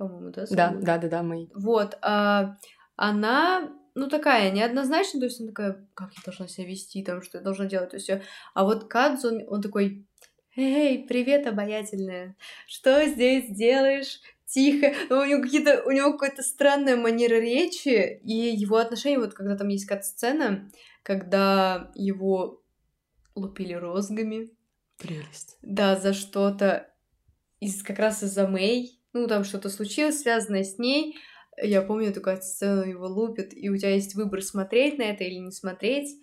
по-моему, да? Да, да, да, да, мы. Вот, а, она, ну, такая, неоднозначная, то есть она такая, как я должна себя вести, там, что я должна делать, то всё. А вот Кадзу, он, он такой, эй, привет, обаятельная, что здесь делаешь? Тихо, Ну, у него какие-то, у него какая-то странная манера речи, и его отношения, вот когда там есть кат-сцена, когда его лупили розгами, Прелесть. да, за что-то, из, как раз из-за Мэй, ну, там что-то случилось, связанное с ней. Я помню такую сцену, его лупят, и у тебя есть выбор, смотреть на это или не смотреть.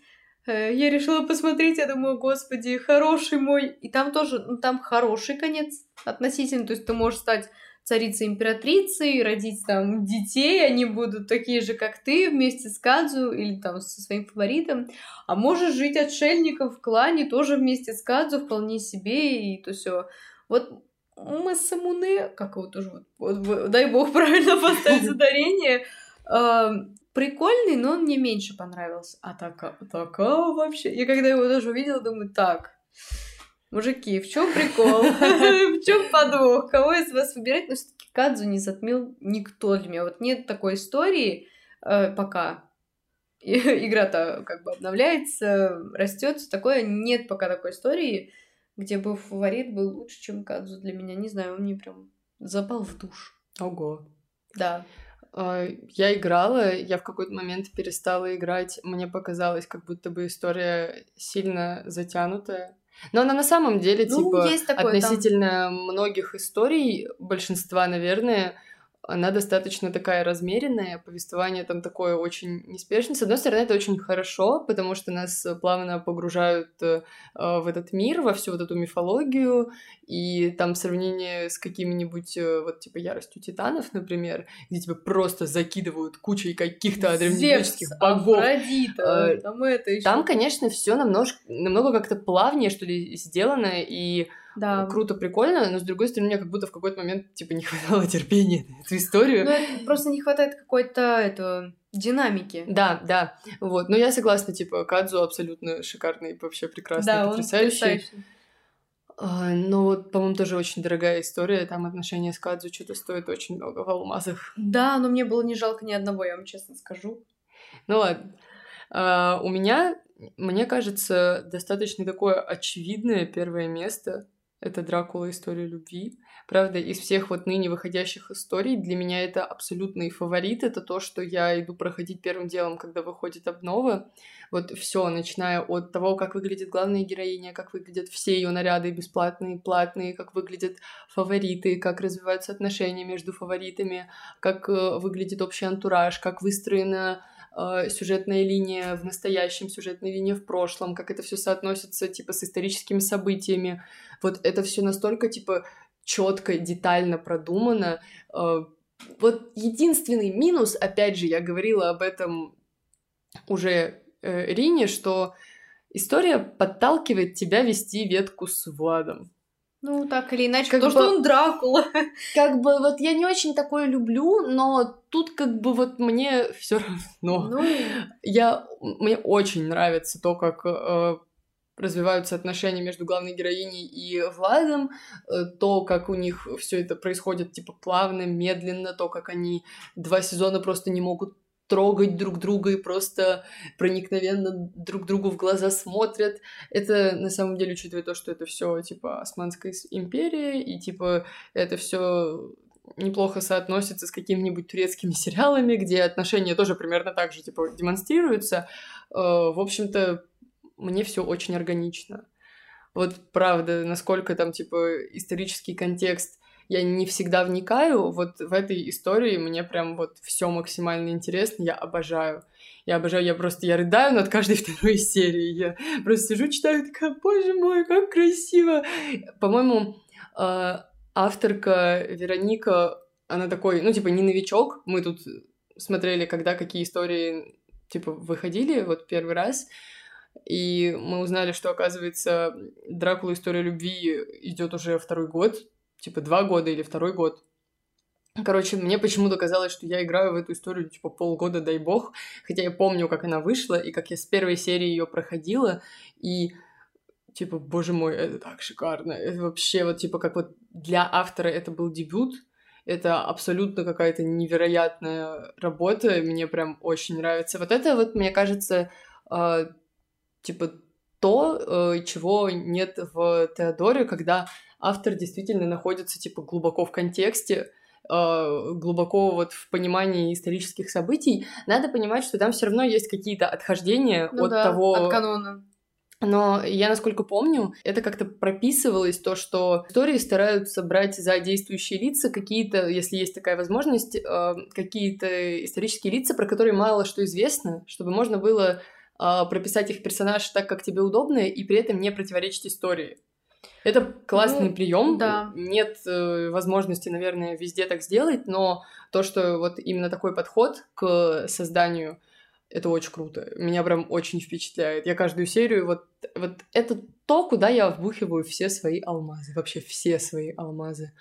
Э, я решила посмотреть, я думаю, господи, хороший мой. И там тоже, ну, там хороший конец относительно, то есть ты можешь стать царицей императрицей, родить там детей, они будут такие же, как ты, вместе с Кадзу или там со своим фаворитом. А можешь жить отшельником в клане тоже вместе с Кадзу, вполне себе, и то все. Вот мы с Самуне, как его тоже, вот, дай бог правильно поставить ударение, прикольный, но он мне меньше понравился. А такая, такая вообще... Я когда его даже увидела, думаю, так, мужики, в чем прикол? В чем подвох? Кого из вас выбирать? Но все-таки Кадзу не затмил никто для меня. Вот нет такой истории э, пока. Игра-то как бы обновляется, растет, такое. Нет пока такой истории, где бы фаворит был лучше, чем Кадзу для меня. Не знаю, он мне прям запал в душ. Ого. Да. А, я играла, я в какой-то момент перестала играть. Мне показалось, как будто бы история сильно затянутая. Но она на самом деле, ну, типа, такое, относительно там... многих историй, большинства, наверное, она достаточно такая размеренная, повествование там такое очень неспешное. С одной стороны, это очень хорошо, потому что нас плавно погружают э, в этот мир, во всю вот эту мифологию, и там сравнение с какими-нибудь, э, вот типа «Яростью титанов», например, где тебя просто закидывают кучей каких-то древнегреческих богов. Афродита, э, там это еще. Там, конечно, все намного, намного как-то плавнее, что ли, сделано, и да. круто, прикольно, но с другой стороны, мне как будто в какой-то момент типа не хватало терпения на эту историю. Ну, просто не хватает какой-то это, динамики. Да, да. Вот. Но я согласна, типа, Кадзу абсолютно шикарный, вообще прекрасный, да, потрясающий. Он потрясающий. А, но вот, по-моему, тоже очень дорогая история. Там отношения с Кадзу что-то стоит очень много в алмазах. Да, но мне было не жалко ни одного, я вам честно скажу. Ну ладно. А, у меня, мне кажется, достаточно такое очевидное первое место это Дракула История любви. Правда, из всех вот ныне выходящих историй для меня это абсолютный фаворит. Это то, что я иду проходить первым делом, когда выходит обнова. Вот все, начиная от того, как выглядит главная героиня, как выглядят все ее наряды, бесплатные, платные, как выглядят фавориты, как развиваются отношения между фаворитами, как э, выглядит общий антураж, как выстроена э, сюжетная линия в настоящем, сюжетная линия в прошлом, как это все соотносится типа с историческими событиями. Вот это все настолько типа четко, детально продумано. Э, вот единственный минус, опять же, я говорила об этом уже э, Рине, что история подталкивает тебя вести ветку с Владом. Ну, так или иначе, как потому бы, что он Дракула. Как бы вот я не очень такое люблю, но тут как бы вот мне все равно. Ну... Я, мне очень нравится то, как э, развиваются отношения между главной героиней и Владом, э, то, как у них все это происходит, типа, плавно, медленно, то, как они два сезона просто не могут трогать друг друга и просто проникновенно друг другу в глаза смотрят. Это на самом деле, учитывая то, что это все типа Османская империя, и типа это все неплохо соотносится с какими-нибудь турецкими сериалами, где отношения тоже примерно так же типа демонстрируются. Э, в общем-то, мне все очень органично. Вот правда, насколько там типа исторический контекст я не всегда вникаю. Вот в этой истории мне прям вот все максимально интересно, я обожаю. Я обожаю, я просто, я рыдаю над каждой второй серией. Я просто сижу, читаю, такая, боже мой, как красиво. По-моему, э, авторка Вероника, она такой, ну, типа, не новичок. Мы тут смотрели, когда какие истории, типа, выходили вот первый раз. И мы узнали, что, оказывается, Дракула История любви идет уже второй год типа два года или второй год. Короче, мне почему-то казалось, что я играю в эту историю типа полгода, дай бог, хотя я помню, как она вышла и как я с первой серии ее проходила, и типа, боже мой, это так шикарно, это вообще вот типа как вот для автора это был дебют, это абсолютно какая-то невероятная работа, мне прям очень нравится. Вот это вот, мне кажется, э, типа то, э, чего нет в Теодоре, когда автор действительно находится, типа, глубоко в контексте, э, глубоко вот в понимании исторических событий, надо понимать, что там все равно есть какие-то отхождения ну от да, того... от канона. Но я, насколько помню, это как-то прописывалось, то, что истории стараются брать за действующие лица какие-то, если есть такая возможность, э, какие-то исторические лица, про которые мало что известно, чтобы можно было э, прописать их персонаж так, как тебе удобно, и при этом не противоречить истории. Это классный Ну, прием. да. Нет э, возможности, наверное, везде так сделать, но то, что вот именно такой подход к созданию, это очень круто. Меня прям очень впечатляет. Я каждую серию вот вот это то, куда я вбухиваю все свои алмазы, вообще все свои алмазы.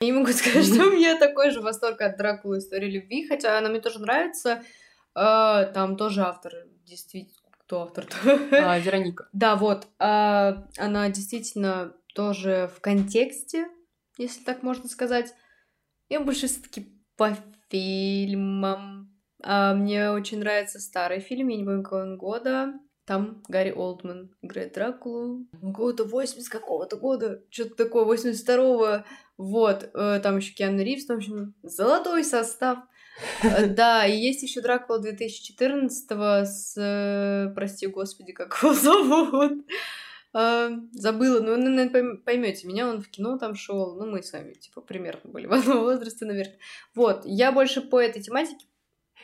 Я не могу сказать, что у меня такой же восторг от Дракулы истории любви, хотя она мне тоже нравится. А, Там тоже автор, действительно, кто автор? А, Вероника. Да, вот. а, Она действительно тоже в контексте, если так можно сказать. Я больше все-таки по фильмам. А, Мне очень нравится старый фильм, я не помню, какого он года. Там Гарри Олдман играет Дракулу. Года 80 какого-то года. Что-то такое, 82-го. Вот. э, Там еще Киану Ривз, в общем, золотой состав. Э, Да, и есть еще Дракула 2014 с, э, прости господи, как его зовут. А, забыла, ну, наверное, поймете меня, он в кино там шел, ну, мы с вами, типа, примерно были в одном возрасте, наверное. Вот, я больше по этой тематике.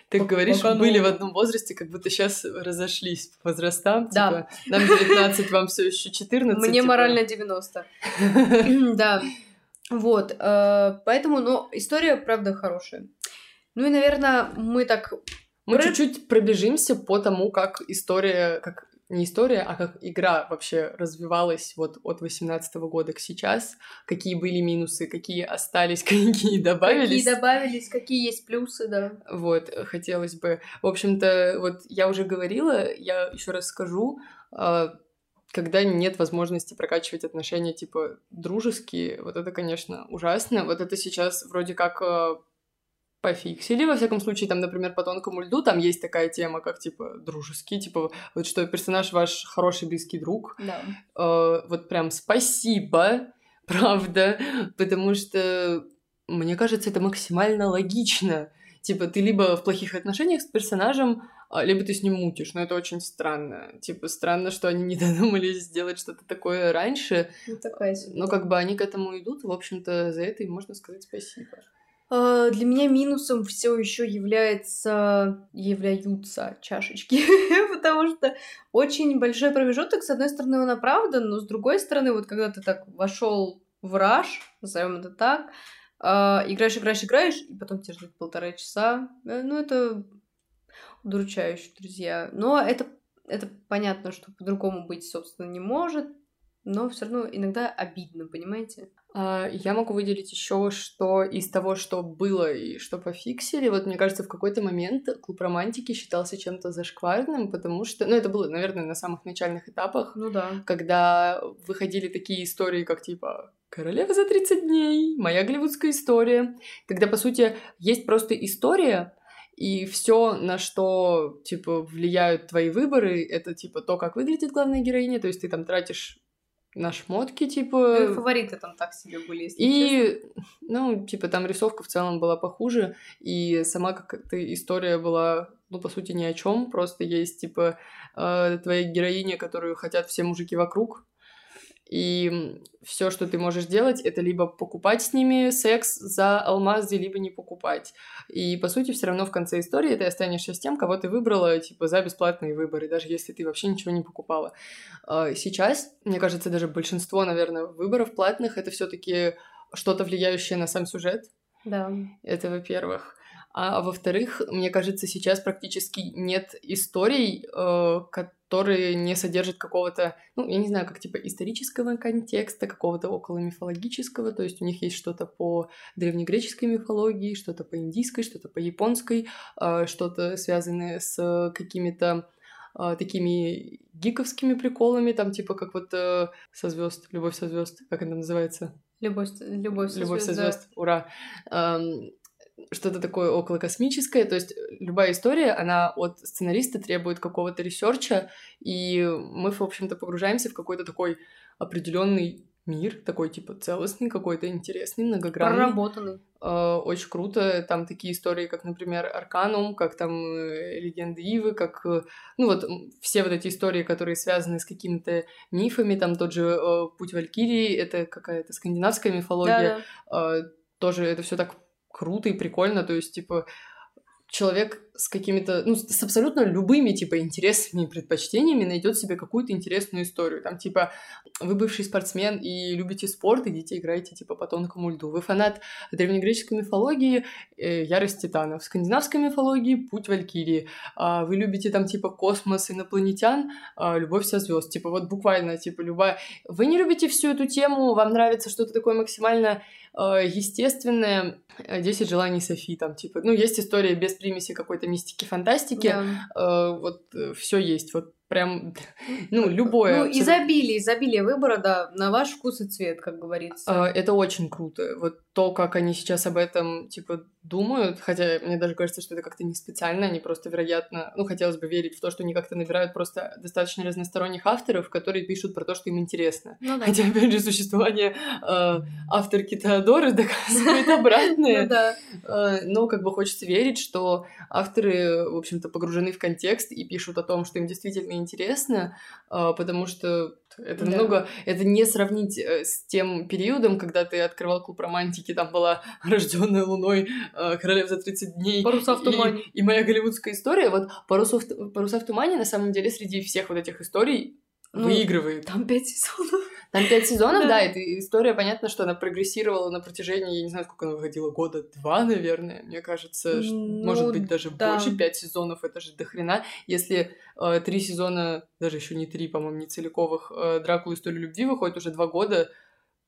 Ты говоришь, пока, были ну- в одном возрасте, как будто сейчас разошлись по возрастам. Да. Типа, нам 19, вам все еще 14. Мне типа. морально 90. Да, вот, э, поэтому, ну, история, правда, хорошая. Ну и, наверное, мы так... Мы чуть-чуть пробежимся по тому, как история, как не история, а как игра вообще развивалась вот от 18 года к сейчас, какие были минусы, какие остались, какие добавились. Какие добавились, какие есть плюсы, да. Вот, хотелось бы. В общем-то, вот я уже говорила, я еще раз скажу, а, когда нет возможности прокачивать отношения типа дружеские, вот это, конечно, ужасно. Вот это сейчас вроде как а, пофиксили, во всяком случае, там, например, по тонкому льду, там есть такая тема, как, типа, дружеские, типа, вот что персонаж ваш хороший близкий друг, Да. Э, вот прям спасибо, правда, потому что мне кажется, это максимально логично. Типа, ты либо в плохих отношениях с персонажем, а, либо ты с ним мутишь, но это очень странно. Типа, странно, что они не додумались сделать что-то такое раньше, Вот такая ситуация. но как бы они к этому идут, в общем-то, за это им можно сказать спасибо. А, Для меня минусом все еще является, являются чашечки, потому что очень большой промежуток, с одной стороны, он оправдан, но с другой стороны, вот когда ты так вошел в раш, назовем это так, а, играешь, играешь, играешь, и потом тебе ждут полтора часа, э, ну это удручающе, друзья. Но это, это понятно, что по-другому быть, собственно, не может, но все равно иногда обидно, понимаете? А, Я могу выделить еще, что из того, что было и что пофиксили, вот мне кажется, в какой-то момент клуб романтики считался чем-то зашкварным, потому что, ну, это было, наверное, на самых начальных этапах, Ну да. когда выходили такие истории, как типа «Королева за 30 дней», «Моя голливудская история», когда, по сути, есть просто история, и все, на что, типа, влияют твои выборы, это, типа, то, как выглядит главная героиня, то есть ты там тратишь на шмотки, типа... Ну и фавориты там так себе были, если честно. И, ну, типа, там рисовка в целом была похуже, и сама как-то история была, ну, по сути, ни о чем, просто есть, типа, э, твоя героиня, которую хотят все мужики вокруг, и все, что ты можешь делать, это либо покупать с ними секс за алмазы, либо не покупать. И, по сути, все равно в конце истории ты останешься с тем, кого ты выбрала, типа, за бесплатные выборы, даже если ты вообще ничего не покупала. А Сейчас, мне кажется, даже большинство, наверное, выборов платных — это все таки что-то влияющее на сам сюжет. Да. Это во-первых. А во-вторых, мне кажется, сейчас практически нет историй, э, которые не содержат какого-то, ну, я не знаю, как типа исторического контекста, какого-то около мифологического. То есть у них есть что-то по древнегреческой мифологии, что-то по индийской, что-то по японской, э, что-то связанное с какими-то э, такими гиковскими приколами, там типа как вот э, со звезд, любовь со звезд, как это называется? Любовь, любовь, со Любовь со звезд, да. звезд, ура. Эм, Что-то такое околокосмическое. То есть любая история, она от сценариста требует какого-то research а, и мы, в общем-то, погружаемся в какой-то такой определенный мир, такой типа целостный, какой-то интересный, многогранный. Проработанный. Э, Очень круто. Там такие истории, как, например, Арканум, как там э, Легенды Ивы, как... э, Ну вот все вот эти истории, которые связаны с какими-то мифами, там тот же э, Путь Валькирии, это какая-то скандинавская мифология. Э, Тоже это все так круто и прикольно. То есть, типа, человек с какими-то, ну, с абсолютно любыми, типа, интересами и предпочтениями найдет себе какую-то интересную историю. Там, типа, вы бывший спортсмен и любите спорт, идите играйте, типа, по тонкому льду. Вы фанат древнегреческой мифологии, э, ярость титанов. Скандинавской мифологии — путь Валькирии. А вы любите, там, типа, космос, инопланетян, а, любовь со звезд. Типа, вот буквально, типа, любая... Вы не любите всю эту тему, вам нравится что-то такое максимально Э, естественное 10 э, желаний Софи, там, типа, ну, есть история без примеси какой-то мистики, фантастики, да. э, вот все есть, вот прям, ну, любое. Ну, изобилие, изобилие выбора, да, на ваш вкус и цвет, как говорится. Э, это очень круто, вот то, как они сейчас об этом, типа, думают, хотя мне даже кажется, что это как-то не специально, они просто, вероятно, ну, хотелось бы верить в то, что они как-то набирают просто достаточно разносторонних авторов, которые пишут про то, что им интересно. Ну, да. Хотя, опять же, существование э, авторки Теодоры доказывает обратное. Ну э, но как бы хочется верить, что авторы, в общем-то, погружены в контекст и пишут о том, что им действительно интересно, э, потому что это да. намного... Это не сравнить э, с тем периодом, когда ты открывал клуб романтики, там была рожденная луной э, королева за 30 дней. Паруса в тумане. И, и моя голливудская история. Вот паруса в, паруса в тумане, на самом деле, среди всех вот этих историй ну, выигрывает. Там пять сезонов. Там пять сезонов, да, эта история, понятно, что она прогрессировала на протяжении, я не знаю, сколько она выходила, года два, наверное, мне кажется, ну, может быть, даже да. больше, пять сезонов, это же дохрена. Если э, три сезона, даже еще не три, по-моему, не целиковых, э, Дракула Историю любви выходит уже два года,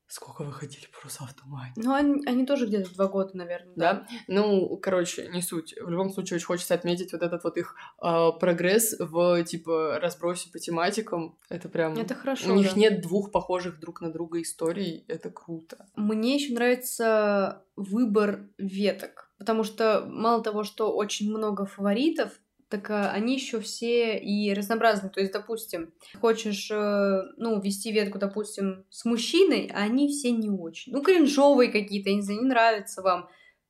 Сколько выходили «Паруса в тумане»? Ну, они, они тоже где-то два года, наверное. Да? да? Ну, короче, не суть. В любом случае, очень хочется отметить вот этот вот их э, прогресс в, типа, разбросе по тематикам. Это прям... Это хорошо, У них да. нет двух похожих друг на друга историй. Это круто. Мне еще нравится выбор веток. Потому что мало того, что очень много фаворитов, так а, они еще все и разнообразны. То есть, допустим, хочешь, э, ну, вести ветку, допустим, с мужчиной, а они все не очень. Ну, кринжовые какие-то, я не знаю, не нравятся вам.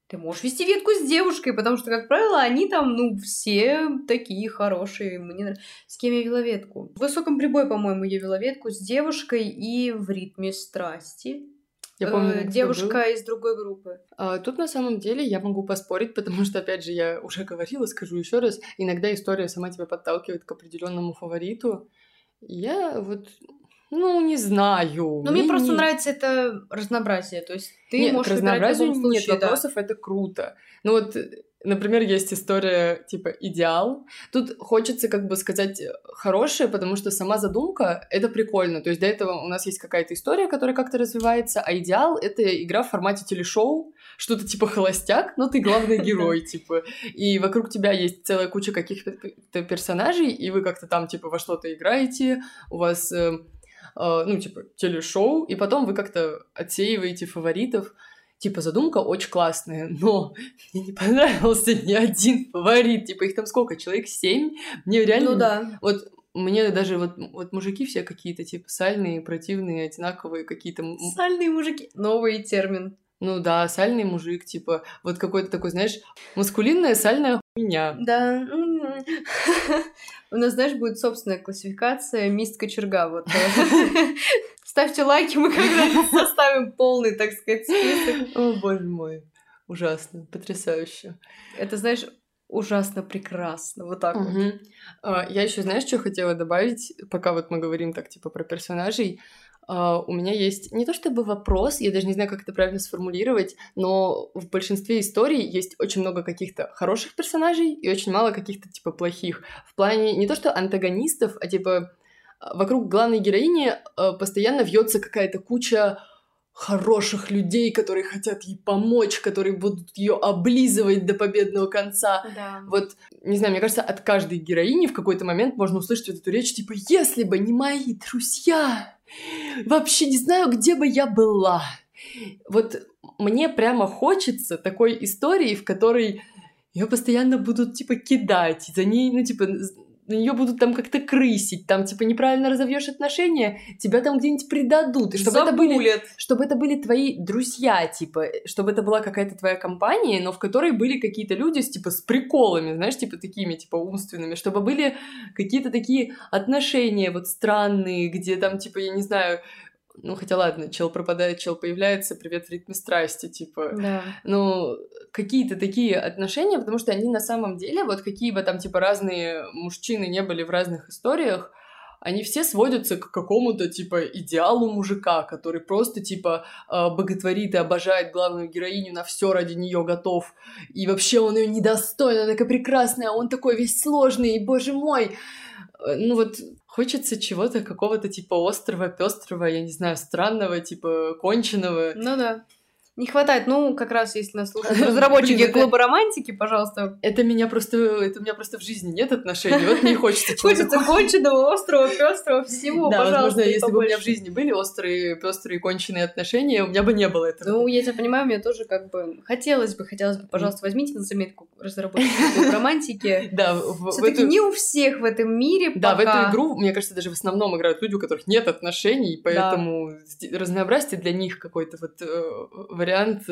Ты можешь вести ветку с девушкой, потому что, как правило, они там, ну, все такие хорошие. Мне. С кем я вела ветку? В высоком прибое, по-моему, я вела ветку с девушкой и в ритме страсти. Я помню, э, девушка из другой группы. А, тут на самом деле я могу поспорить, потому что, опять же, я уже говорила, скажу еще раз, иногда история сама тебя подталкивает к определенному фавориту. Я вот ну, не знаю. Но мне, мне просто не... нравится это разнообразие. То есть ты нет, можешь к разнообразию случае, нет вопросов, да. это круто. Ну вот Например, есть история типа «Идеал». Тут хочется как бы сказать хорошее, потому что сама задумка — это прикольно. То есть до этого у нас есть какая-то история, которая как-то развивается, а «Идеал» — это игра в формате телешоу, что-то типа холостяк, но ты главный герой, типа. И вокруг тебя есть целая куча каких-то персонажей, и вы как-то там типа во что-то играете, у вас э, э, ну, типа, телешоу, и потом вы как-то отсеиваете фаворитов типа, задумка очень классная, но мне не понравился ни один фаворит, типа, их там сколько, человек семь? Мне реально... Ну да. Вот мне даже вот, вот мужики все какие-то, типа, сальные, противные, одинаковые какие-то... Сальные мужики. Новый термин. Ну да, сальный мужик, типа, вот какой-то такой, знаешь, маскулинная сальная хуйня. Да. У нас, знаешь, будет собственная классификация мист кочерга. Вот. Ставьте лайки, мы когда-нибудь составим полный, так сказать, список. О, боже мой. Ужасно, потрясающе. Это, знаешь, ужасно прекрасно. Вот так угу. вот. А, я еще, знаешь, что хотела добавить, пока вот мы говорим так, типа, про персонажей. Uh, у меня есть не то чтобы вопрос, я даже не знаю, как это правильно сформулировать, но в большинстве историй есть очень много каких-то хороших персонажей и очень мало каких-то типа плохих. В плане не то что антагонистов, а типа вокруг главной героини uh, постоянно вьется какая-то куча хороших людей, которые хотят ей помочь, которые будут ее облизывать до победного конца. Да. Вот, не знаю, мне кажется, от каждой героини в какой-то момент можно услышать вот эту речь, типа, если бы не мои друзья, Вообще не знаю, где бы я была. Вот мне прямо хочется такой истории, в которой ее постоянно будут, типа, кидать, за ней, ну, типа, на нее будут там как-то крысить, там, типа, неправильно разовьешь отношения, тебя там где-нибудь предадут. И чтобы это, были, чтобы это были твои друзья, типа, чтобы это была какая-то твоя компания, но в которой были какие-то люди, с, типа, с приколами, знаешь, типа, такими, типа, умственными, чтобы были какие-то такие отношения вот странные, где там, типа, я не знаю, ну, хотя ладно, чел пропадает, чел появляется, привет в ритме страсти, типа. Да. Ну, какие-то такие отношения, потому что они на самом деле, вот какие бы там типа разные мужчины не были в разных историях, они все сводятся к какому-то, типа, идеалу мужика, который просто, типа, э, боготворит и обожает главную героиню, на все ради нее готов. И вообще он ее недостоин, она такая прекрасная, а он такой весь сложный, и, боже мой. Э, ну вот, хочется чего-то, какого-то, типа, острого, пестрого, я не знаю, странного, типа, конченого. Ну да. Не хватает, ну, как раз, если нас слушают разработчики Блин, это- клуба романтики, пожалуйста. Это меня просто... Это у меня просто в жизни нет отношений, вот мне хочется Хочется конченого, острого, пестрого, всего, Да, пожалуйста. возможно, если бы у меня в жизни были острые, пестрые, конченые отношения, у меня бы не было этого. Ну, я тебя понимаю, мне тоже как бы хотелось бы, хотелось бы, пожалуйста, возьмите на заметку разработчики клуба романтики. Да, Все-таки не у всех в этом мире да, в эту игру, мне кажется, даже в основном играют люди, у которых нет отношений, поэтому разнообразие для них какой-то вот э, вариант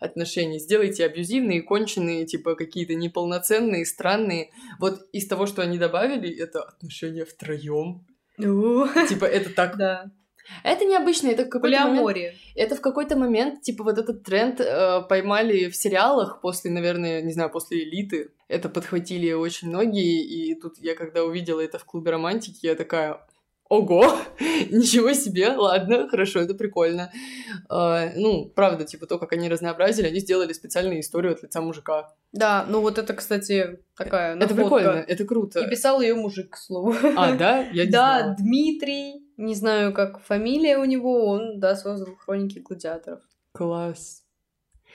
отношений. Сделайте абьюзивные, конченые, типа какие-то неполноценные, странные. Вот из того, что они добавили, это отношения втроем. Ну, Типа это так... Да. Это необычно, это какой-то момент. Это в какой-то момент, типа, вот этот тренд э, поймали в сериалах после, наверное, не знаю, после «Элиты». Это подхватили очень многие, и тут я, когда увидела это в клубе романтики, я такая... Ого! Ничего себе! Ладно, хорошо, это прикольно. Э, ну, правда, типа, то, как они разнообразили, они сделали специальную историю от лица мужика. Да, ну вот это, кстати, такая это находка. прикольно, это круто. И писал ее мужик, к слову. А, да? Я не Да, знала. Дмитрий, не знаю, как фамилия у него, он, да, создал хроники гладиаторов. Класс.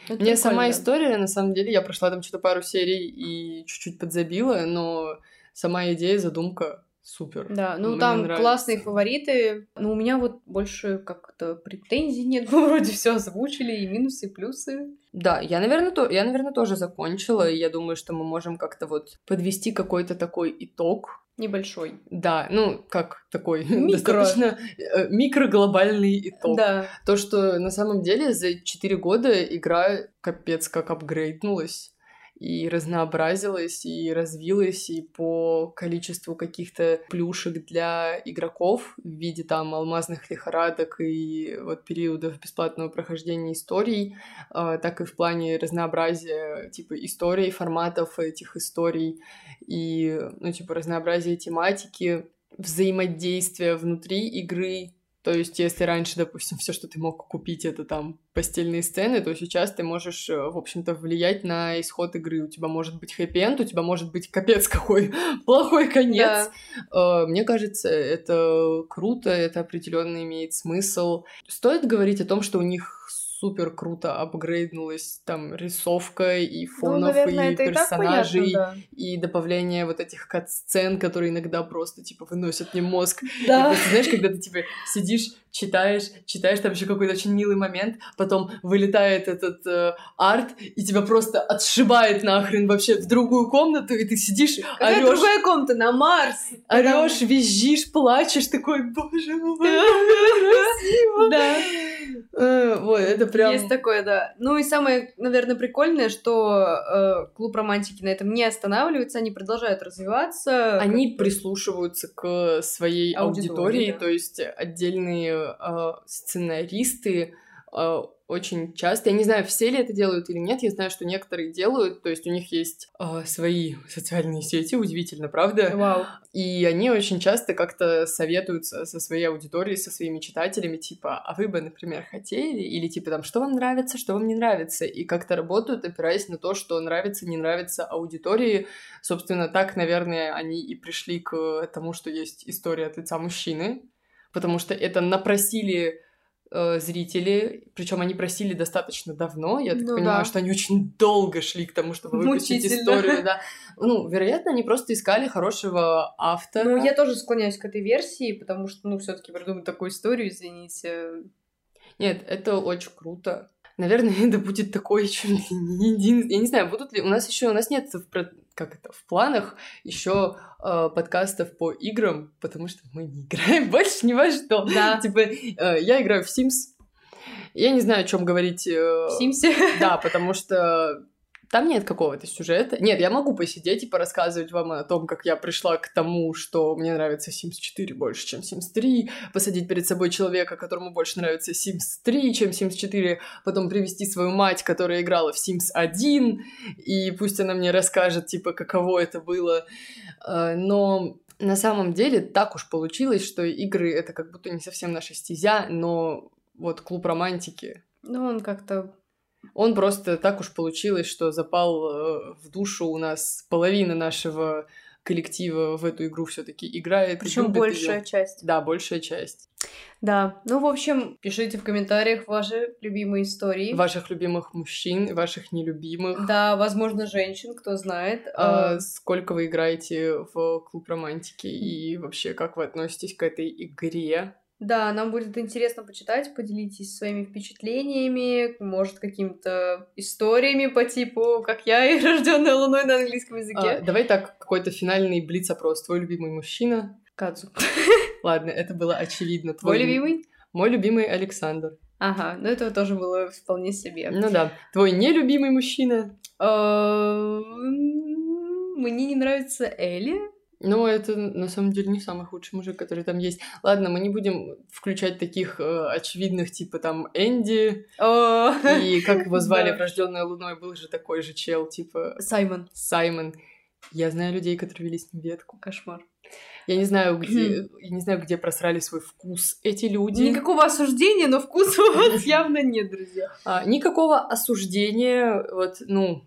Это Мне сама история, на самом деле, я прошла там что-то пару серий и чуть-чуть подзабила, но сама идея, задумка супер. Да, ну Мне там нравится. классные фавориты. Но у меня вот больше как-то претензий нет. Мы вроде все озвучили, и минусы, и плюсы. Да, я, наверное, то, я, наверное, тоже закончила, и я думаю, что мы можем как-то вот подвести какой-то такой итог. Небольшой. Да, ну, как такой Микро. достаточно э, микроглобальный итог. Да. То, что на самом деле за 4 года игра капец как апгрейднулась и разнообразилась, и развилась, и по количеству каких-то плюшек для игроков в виде там алмазных лихорадок и вот периодов бесплатного прохождения историй, э, так и в плане разнообразия типа историй, форматов этих историй и, ну, типа, разнообразия тематики, взаимодействия внутри игры, то есть, если раньше, допустим, все, что ты мог купить, это там постельные сцены, то сейчас ты можешь, э, в общем-то, влиять на исход игры. У тебя может быть хэппи-энд, у тебя может быть капец какой плохой конец. Э, Мне кажется, это круто, это определенно имеет смысл. Стоит говорить о том, что у них супер круто апгрейднулась там рисовка и Ну, фонов, наверное, и это и персонажей, понятно, и добавление вот этих кат-сцен, которые иногда просто, типа, выносят мне мозг. И да. просто, знаешь, когда ты, типа, сидишь, читаешь, читаешь, там еще какой-то очень милый момент, потом вылетает этот э, арт, и тебя просто отшибает нахрен вообще в другую комнату, и ты сидишь, Какая орешь, другая комната? На Марс! орешь, визжишь, плачешь, такой, боже мой, Да. Э, Вот, это прям... Есть такое, да. Ну и самое, наверное, прикольное, что э, клуб романтики на этом не останавливается, они продолжают развиваться. Они прислушиваются к своей Аудитории, аудитории, да. то есть отдельные э, сценаристы э, очень часто, я не знаю, все ли это делают или нет, я знаю, что некоторые делают, то есть у них есть э, свои социальные сети, удивительно, правда? Вау. И они очень часто как-то советуются со своей аудиторией, со своими читателями, типа, а вы бы, например, хотели? Или типа там, что вам нравится, что вам не нравится? И как-то работают, опираясь на то, что нравится, не нравится аудитории. Собственно, так, наверное, они и пришли к тому, что есть история от лица мужчины, потому что это напросили э, зрители, причем они просили достаточно давно, я так Ну понимаю, да. что они очень долго шли к тому, чтобы выпустить Мучительно. историю, да. Ну, вероятно, они просто искали хорошего автора. Ну, я тоже склоняюсь к этой версии, потому что, ну, все таки придумать такую историю, извините. Нет, это очень круто. Наверное, это будет такой ли не един... Я не знаю, будут ли... У нас еще... У нас нет в, как это, в планах еще э, подкастов по играм, потому что мы не играем больше ни во что. Да. Типа, э, я играю в Sims. Я не знаю, о чем говорить. э, В Симсе. Да, потому что Там нет какого-то сюжета. Нет, я могу посидеть и порассказывать вам о том, как я пришла к тому, что мне нравится Sims 4 больше, чем Sims 3, посадить перед собой человека, которому больше нравится Sims 3, чем Sims 4, потом привести свою мать, которая играла в Sims 1, и пусть она мне расскажет, типа, каково это было. А, но на самом деле так уж получилось, что игры — это как будто не совсем наша стезя, но вот клуб романтики. Ну, он как-то он просто так уж получилось, что запал э, в душу у нас половина нашего коллектива в эту игру все-таки играет. Причем большая её. часть. Да, большая часть. Да. Ну, в общем, пишите в комментариях ваши любимые истории. Ваших любимых мужчин, ваших нелюбимых. Да, возможно, женщин, кто знает. А, сколько вы играете в клуб романтики и вообще как вы относитесь к этой игре? Да, нам будет интересно почитать, поделитесь своими впечатлениями, может, какими-то историями по типу, как я и рожденная луной на английском языке. А, давай так, какой-то финальный блиц-опрос. Твой любимый мужчина? Кадзу. Ладно, это было очевидно. Твой, любимый? Мой любимый Александр. Ага, ну этого тоже было вполне себе. Ну да. Твой нелюбимый мужчина? А, мне не нравится Элли. Ну, это на самом деле не самый худший мужик, который там есть. Ладно, мы не будем включать таких э, очевидных, типа там Энди. И как его звали в «Рожденной луной» был же такой же чел, типа... Саймон. Саймон. Я знаю людей, которые вели с ним ветку. Кошмар. Я не знаю, где, я не знаю, где просрали свой вкус эти люди. Никакого осуждения, но вкуса у вас явно нет, друзья. А, никакого осуждения, вот, ну,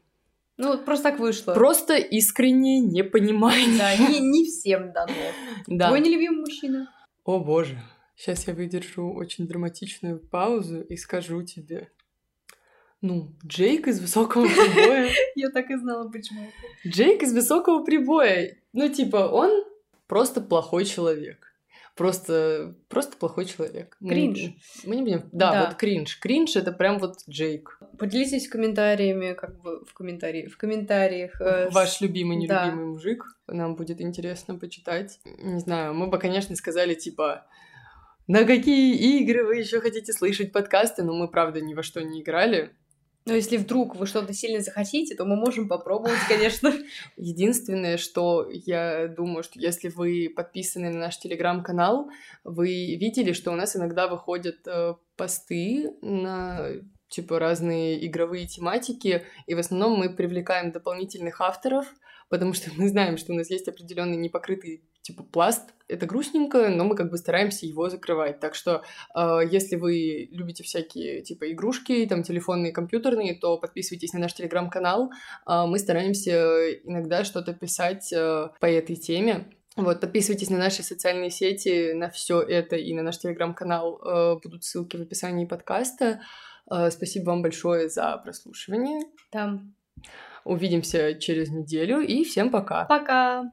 ну, просто так вышло. Просто искренне непонимание. Да, не, не всем дано. Да. Твой нелюбимый мужчина? О боже. Сейчас я выдержу очень драматичную паузу и скажу тебе. Ну, Джейк из высокого прибоя. Я так и знала, почему. Джейк из высокого прибоя. Ну, типа, он просто плохой человек просто, просто плохой человек. Кринж. Мы, мы не будем... Да, да, вот кринж. Кринж — это прям вот Джейк. Поделитесь комментариями, как бы в комментарии, в комментариях. Э, Ваш любимый, нелюбимый да. мужик. Нам будет интересно почитать. Не знаю, мы бы, конечно, сказали, типа, на какие игры вы еще хотите слышать подкасты, но мы, правда, ни во что не играли. Но если вдруг вы что-то сильно захотите, то мы можем попробовать, конечно. Единственное, что я думаю, что если вы подписаны на наш телеграм-канал, вы видели, что у нас иногда выходят э, посты на типа разные игровые тематики, и в основном мы привлекаем дополнительных авторов, потому что мы знаем, что у нас есть определенный непокрытый типа пласт. Это грустненько, но мы как бы стараемся его закрывать. Так что э, если вы любите всякие типа игрушки, там телефонные, компьютерные, то подписывайтесь на наш телеграм-канал. Э, мы стараемся иногда что-то писать э, по этой теме. Вот, подписывайтесь на наши социальные сети, на все это и на наш телеграм-канал. Э, будут ссылки в описании подкаста. Э, спасибо вам большое за прослушивание. Там. Увидимся через неделю и всем пока. Пока.